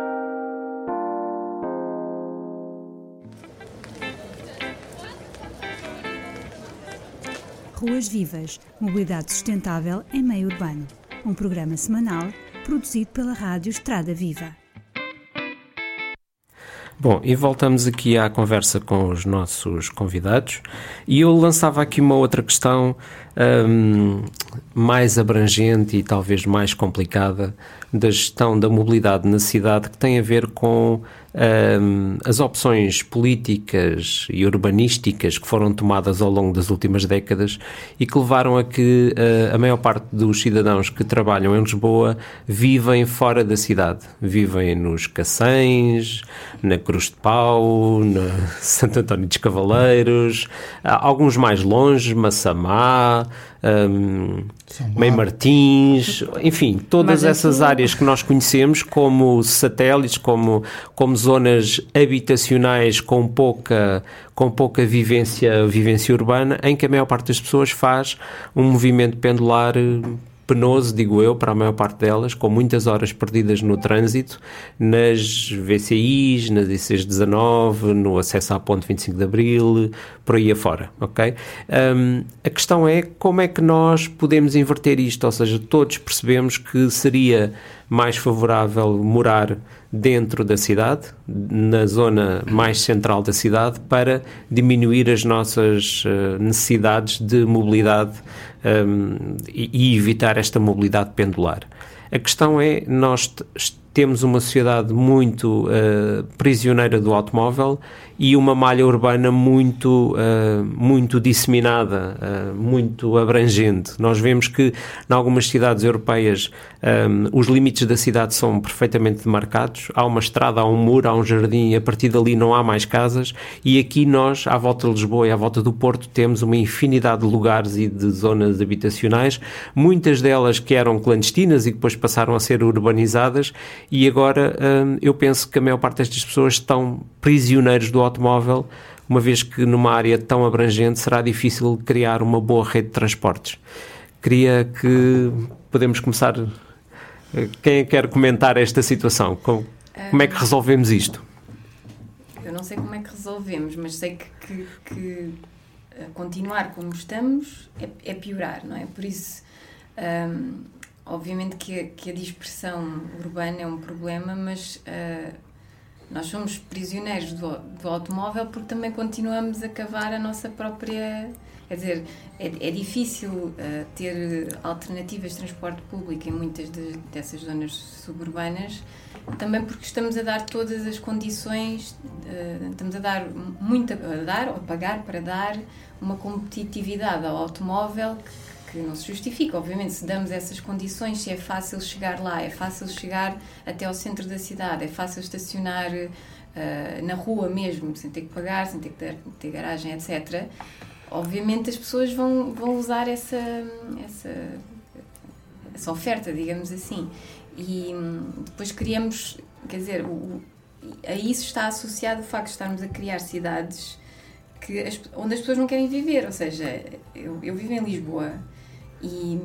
Ruas Vivas, mobilidade sustentável em meio urbano. Um programa semanal produzido pela Rádio Estrada Viva. Bom, e voltamos aqui à conversa com os nossos convidados e eu lançava aqui uma outra questão um, mais abrangente e talvez mais complicada da gestão da mobilidade na cidade que tem a ver com um, as opções políticas e urbanísticas que foram tomadas ao longo das últimas décadas e que levaram a que uh, a maior parte dos cidadãos que trabalham em Lisboa vivem fora da cidade. Vivem nos Cacém, na Cruz de Pau, na Santo António dos Cavaleiros, alguns mais longe, Massamá, um, Mãe Martins, enfim, todas essas áreas que nós conhecemos como satélites, como, como zonas habitacionais com pouca, com pouca vivência, vivência urbana, em que a maior parte das pessoas faz um movimento pendular penoso, digo eu, para a maior parte delas, com muitas horas perdidas no trânsito, nas VCIs, nas ICs 19, no acesso à ponte 25 de Abril, por aí afora, ok? Um, a questão é como é que nós podemos inverter isto, ou seja, todos percebemos que seria mais favorável morar dentro da cidade, na zona mais central da cidade, para diminuir as nossas uh, necessidades de mobilidade um, e, e evitar esta mobilidade pendular. A questão é, nós temos uma sociedade muito uh, prisioneira do automóvel e uma malha urbana muito, uh, muito disseminada, uh, muito abrangente. Nós vemos que, em algumas cidades europeias, um, os limites da cidade são perfeitamente demarcados. Há uma estrada, há um muro, há um jardim, e a partir dali não há mais casas. E aqui nós, à volta de Lisboa e à volta do Porto, temos uma infinidade de lugares e de zonas habitacionais, muitas delas que eram clandestinas e depois passaram a ser urbanizadas. E agora um, eu penso que a maior parte destas pessoas estão prisioneiros do automóvel, uma vez que numa área tão abrangente será difícil criar uma boa rede de transportes. Queria que podemos começar. Quem é quer comentar esta situação? Como, como é que resolvemos isto? Eu não sei como é que resolvemos, mas sei que, que, que continuar como estamos é, é, piorar, não é? Por isso, um, obviamente que a, que a, dispersão urbana é um problema, mas uh, nós somos prisioneiros do, do automóvel porque também continuamos a cavar a nossa própria. Quer dizer, é, é difícil uh, ter alternativas de transporte público em muitas de, dessas zonas suburbanas, também porque estamos a dar todas as condições, uh, estamos a dar muito a dar, ou a pagar para dar uma competitividade ao automóvel que, que não se justifica. Obviamente, se damos essas condições, se é fácil chegar lá, é fácil chegar até ao centro da cidade, é fácil estacionar uh, na rua mesmo, sem ter que pagar, sem ter que ter, ter garagem, etc. Obviamente, as pessoas vão, vão usar essa, essa, essa oferta, digamos assim. E depois criamos, quer dizer, o, a isso está associado o facto de estarmos a criar cidades que as, onde as pessoas não querem viver. Ou seja, eu, eu vivo em Lisboa e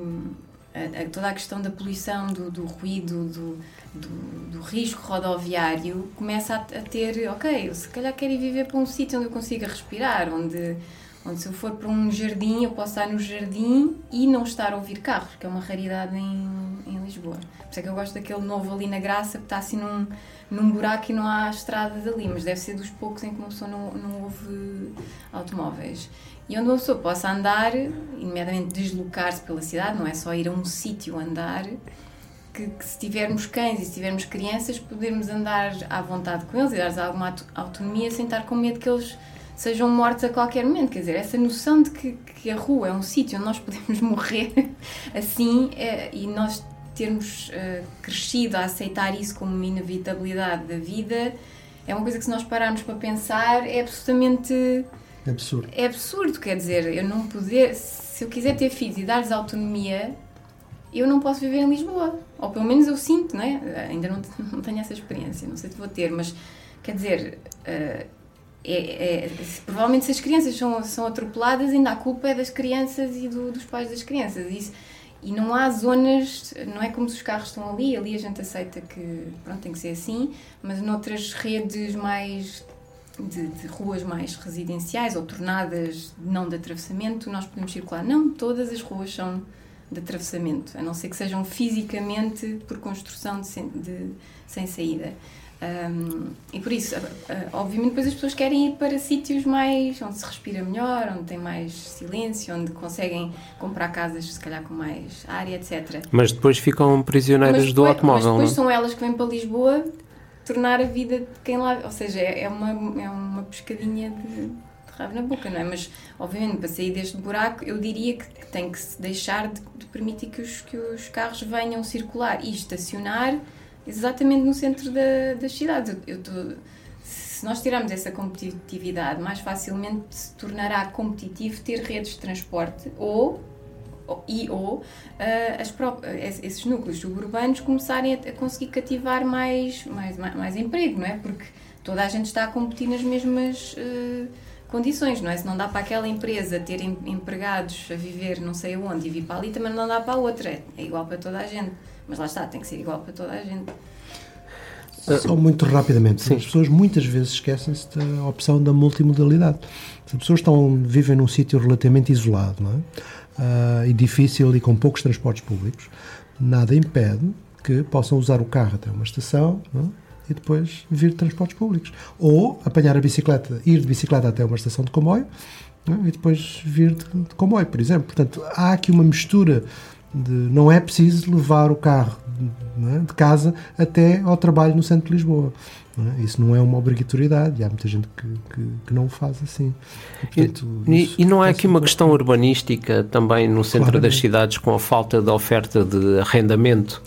a, a, toda a questão da poluição, do, do ruído, do, do, do, risco rodoviário começa a, a, ter, ok, eu se calhar quero ir viver para um sítio onde eu consiga respirar, onde, onde se eu for para um jardim, eu posso estar no jardim e não estar a ouvir carros, que é uma raridade em, em Lisboa. Por isso é que eu gosto daquele novo ali na Graça, que está assim num, num buraco e não há estrada dali, mas deve ser dos poucos em que uma pessoa não, não ouve automóveis e onde uma pessoa possa andar, imediatamente deslocar-se pela cidade, não é só ir a um sítio andar, que, que, se tivermos cães e se tivermos crianças, podermos andar à vontade com eles e dar-lhes alguma autonomia sem estar com medo que eles sejam mortos a qualquer momento. Quer dizer, essa noção de que, que a rua é um sítio onde nós podemos morrer assim é, e nós termos uh, crescido a aceitar isso como uma inevitabilidade da vida é uma coisa que, se nós pararmos para pensar, é absolutamente absurdo. É absurdo, quer dizer, eu não poder. Se eu quiser ter filhos e dar-lhes autonomia, eu não posso viver em Lisboa. Ou pelo menos eu sinto, não é? Ainda não, não tenho essa experiência, não sei se vou ter, mas quer dizer. Uh, é, é, provavelmente se as crianças são, são atropeladas, ainda a culpa é das crianças e do, dos pais das crianças. Isso, e não há zonas, não é como se os carros estão ali, ali a gente aceita que pronto, tem que ser assim, mas noutras redes mais de, de, ruas mais residenciais ou tornadas não de atravessamento, nós podemos circular. Não todas as ruas são de atravessamento, a não ser que sejam fisicamente por construção de, de sem saída. Um, e por isso, obviamente, depois as pessoas querem ir para sítios mais onde se respira melhor, onde tem mais silêncio, onde conseguem comprar casas, se calhar, com mais área, etc. Mas depois ficam prisioneiras depois, do automóvel. Mas depois não? são elas que vêm para Lisboa tornar a vida de quem lá. Ou seja, é uma, é uma pescadinha de, de rabo na boca, não é? Mas, obviamente, para sair deste buraco, eu diria que, que tem que se deixar de, de permitir que os, que os carros venham circular e estacionar exatamente no centro da, das cidades. Eu, eu tô, se nós tirarmos essa competitividade, mais facilmente se tornará competitivo ter redes de transporte ou e ou uh, esses núcleos suburbanos começarem a, a, conseguir cativar mais, mais, mais, emprego, não é? Porque toda a gente está a competir nas mesmas uh, condições, não é? Se não dá para aquela empresa ter empregados a viver não sei aonde e vir para ali, também não dá para a outra. É igual para toda a gente. Mas lá está, tem que ser igual para toda a gente. Só muito rapidamente, Sim. as pessoas muitas vezes esquecem-se da opção da multimodalidade. As pessoas estão, vivem num sítio relativamente isolado não é? Uh, e difícil e com poucos transportes públicos, nada impede que possam usar o carro até uma estação é? e depois vir de transportes públicos. Ou apanhar a bicicleta, ir de bicicleta até uma estação de comboio é? e depois vir de, de comboio, por exemplo. Portanto, há aqui uma mistura de, não é preciso levar o carro é? de casa até ao trabalho no centro de Lisboa. Não é? Isso não é uma obrigatoriedade e há muita gente que, que, que não o faz assim. E, portanto, e, e não há aqui uma questão urbanística também no centro Claramente. das cidades com a falta de oferta de arrendamento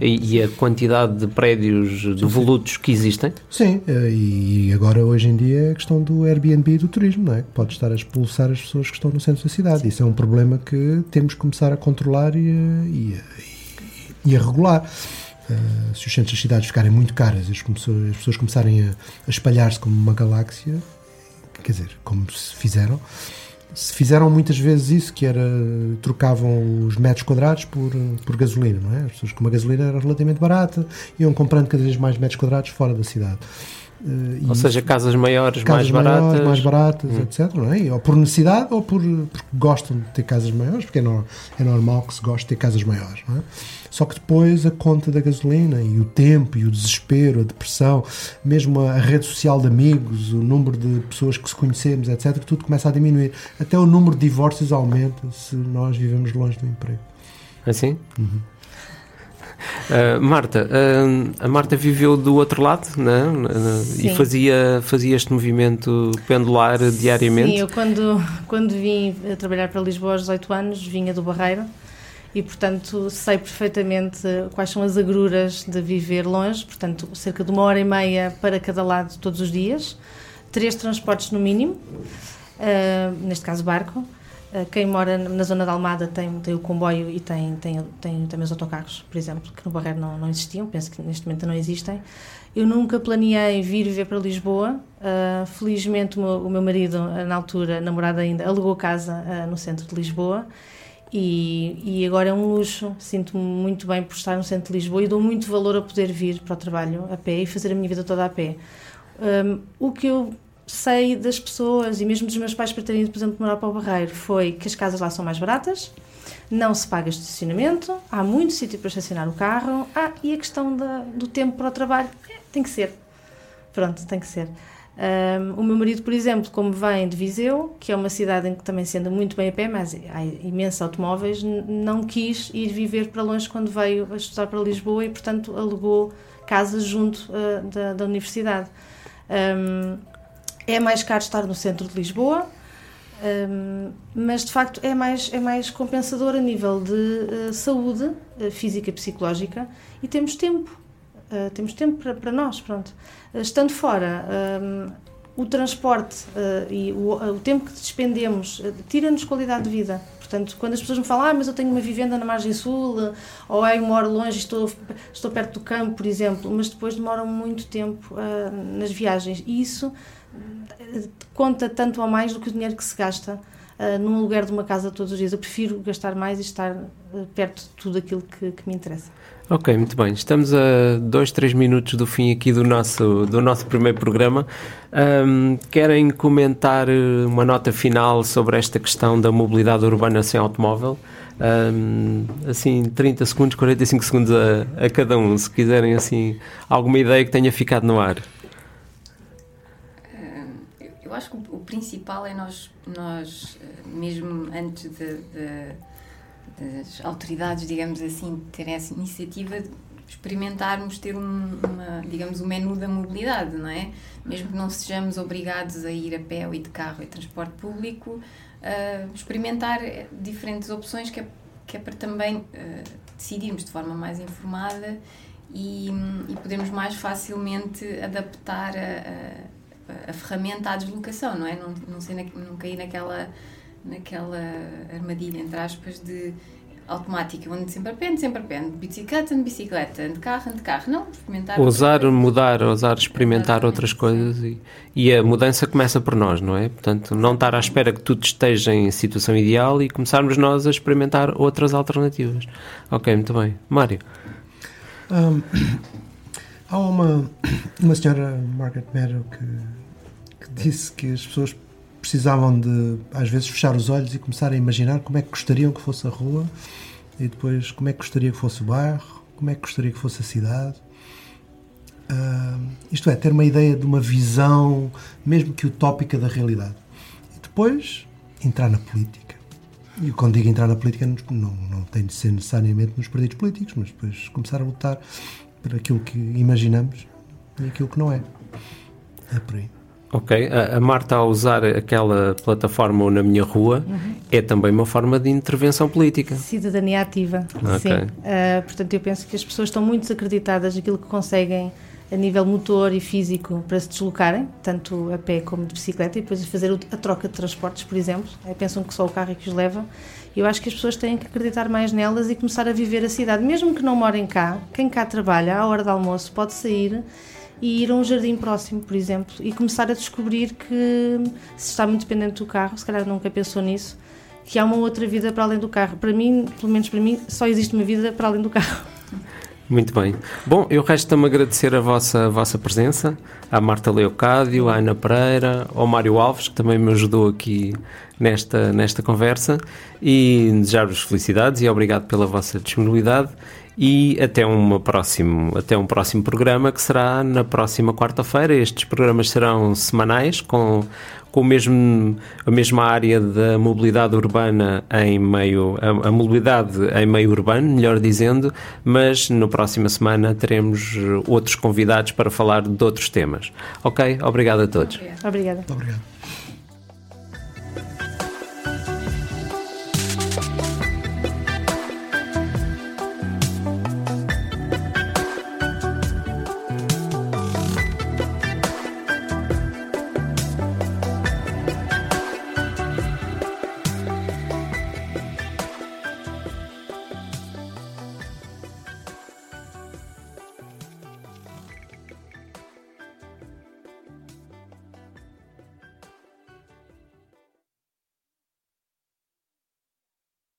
e, e, a quantidade de prédios devolutos que existem? Sim, eh, e agora hoje em dia é a questão do Airbnb e do turismo, não é? que pode estar a expulsar as pessoas que estão no centro da cidade. Isso é um problema que temos que começar a controlar e a, e a, e a regular. Uh, se os centros das cidades ficarem muito caras e as pessoas, as pessoas começarem a, a espalhar-se como uma galáxia, quer dizer, como se fizeram, se fizeram muitas vezes isso, que era trocavam os metros quadrados por, por gasolina, não é? As pessoas, como a gasolina era relativamente barata, iam comprando cada vez mais metros quadrados fora da cidade. Uh, ou seja, casas maiores, casas mais maiores, baratas. mais baratas, hum. etc. Não é? Ou por necessidade ou por, porque gostam de ter casas maiores, porque é, no, é normal que se goste de ter casas maiores. Não é? Só que depois a conta da gasolina e o tempo e o desespero, a depressão, mesmo a rede social de amigos, o número de pessoas que se conhecemos, etc., tudo começa a diminuir. Até o número de divórcios aumenta se nós vivemos longe do emprego. Assim? Uhum. Uh, Marta, uh, a Marta viveu do outro lado né? e fazia, fazia este movimento pendular diariamente? Sim, eu quando, quando vim trabalhar para Lisboa aos 18 anos, vinha do Barreiro e, portanto, sei perfeitamente quais são as agruras de viver longe, portanto, cerca de uma hora e meia para cada lado todos os dias, três transportes no mínimo, uh, neste caso barco. Uh, quem mora na zona da Almada tem, tem o comboio e tem, tem, tem também os autocarros, por exemplo, que no Barreiro não, não existiam, penso que neste momento não existem. Eu nunca planeei vir viver para Lisboa. Uh, felizmente, o meu, o meu, marido, na altura, namorado ainda, alugou casa no centro de Lisboa e, e, agora é um luxo. Sinto-me muito bem por estar no centro de Lisboa e dou muito valor a poder vir para o trabalho a pé e fazer a minha vida toda a pé. Um, o que eu sei das pessoas e mesmo dos meus pais para terem por exemplo, morar para o Barreiro foi que as casas lá são mais baratas, não se paga estacionamento, há muito sítio para estacionar o carro. Ah, e a questão da, do tempo para o trabalho tem que ser. Pronto, tem que ser. Um, o meu marido, por exemplo, como vem de Viseu, que é uma cidade em que também se anda muito bem a pé, mas há imensos automóveis, não quis ir viver para longe quando veio a estudar para Lisboa e, portanto, alugou casa junto uh, da, da, universidade. Um, é mais caro estar no centro de Lisboa, um, mas de facto é mais, é mais compensador a nível de uh, saúde uh, física e psicológica e temos tempo. Temos tempo para, para nós, pronto. Estando fora, um, o transporte uh, e o, o, tempo que despendemos tira-nos qualidade de vida. Portanto, quando as pessoas me falam, ah, mas eu tenho uma vivenda na margem sul, ou ah, eu moro longe, estou, estou perto do campo, por exemplo, mas depois demoram muito tempo nas viagens. E isso conta tanto ou mais do que o dinheiro que se gasta uh, num lugar de uma casa todos os dias. Eu prefiro gastar mais e estar uh, perto de tudo aquilo que, que me interessa. Ok, muito bem. Estamos a dois, três minutos do fim aqui do nosso, do nosso primeiro programa. Um, querem comentar eh, uma nota final sobre esta questão da mobilidade urbana sem automóvel? Um, assim, 30 segundos, 45 segundos a, a cada um, se quiserem assim alguma ideia que tenha ficado no ar. Eu acho que principal é nós, nós eh, mesmo antes de, de das autoridades, digamos assim, terem essa iniciativa experimentarmos ter um, uma, digamos, um menu da mobilidade, não é? Mesmo que não sejamos obrigados a ir a pé ou de carro e transporte público, uh, experimentar diferentes opções que é, que é para também uh, decidirmos de forma mais informada e, e podermos mais facilmente adaptar a, a, a, ferramenta à deslocação, não é? Não, não, na, não cair naquela naquela armadilha, entre aspas, de automática, onde sempre pé, sempre a pé, de bicicleta, de bicicleta, de carro, de carro. Não, experimentar. Usar, mudar, usar, experimentar Exatamente, outras coisas e, e, a mudança começa por nós, não é? Portanto, não estar à espera que tudo esteja em situação ideal e começarmos nós a experimentar outras alternativas. Ok, muito bem. Mário. Um, há uma, uma senhora, Margaret Meadow, que disse que as pessoas precisavam de, às vezes, fechar os olhos e começar a imaginar como é que gostariam que fosse a rua e depois como é que gostaria que fosse o bairro, como é que gostaria que fosse a cidade. Uh, isto é, ter uma ideia de uma visão, mesmo que utópica, da realidade. E depois entrar na política. E quando digo entrar na política, não, não tem de ser necessariamente nos partidos políticos, mas depois começar a lutar por aquilo que imaginamos e aquilo que não é. É por aí. Ok, a, a Marta a usar aquela plataforma na minha rua uhum. é também uma forma de intervenção política. Cidadania ativa, okay. sim. Uh, portanto, eu penso que as pessoas estão muito desacreditadas naquilo que conseguem a nível motor e físico para se deslocarem, tanto a pé como de bicicleta, e depois fazer a troca de transportes, por exemplo. É, pensam que só o carro é que os leva. Eu acho que as pessoas têm que acreditar mais nelas e começar a viver a cidade. Mesmo que não morem cá, quem cá trabalha, à hora do almoço, pode sair e ir a um jardim próximo, por exemplo, e começar a descobrir que se está muito dependente do carro, se calhar nunca pensou nisso, que há uma outra vida para além do carro. Para mim, pelo menos para mim, só existe uma vida para além do carro. Muito bem. Bom, eu resta-me agradecer a vossa, a vossa presença, à Marta Leocádio, à Ana Pereira, ao Mário Alves, que também me ajudou aqui nesta, nesta conversa, e desejar-vos felicidades e obrigado pela vossa disponibilidade e até, uma próximo, até um próximo programa que será na próxima quarta-feira. Estes programas serão semanais com, com o mesmo, a mesma área da mobilidade urbana em meio a, a mobilidade em meio urbano, melhor dizendo, mas na próxima semana teremos outros convidados para falar de outros temas. Ok? Obrigado a todos. Obrigada. Obrigado.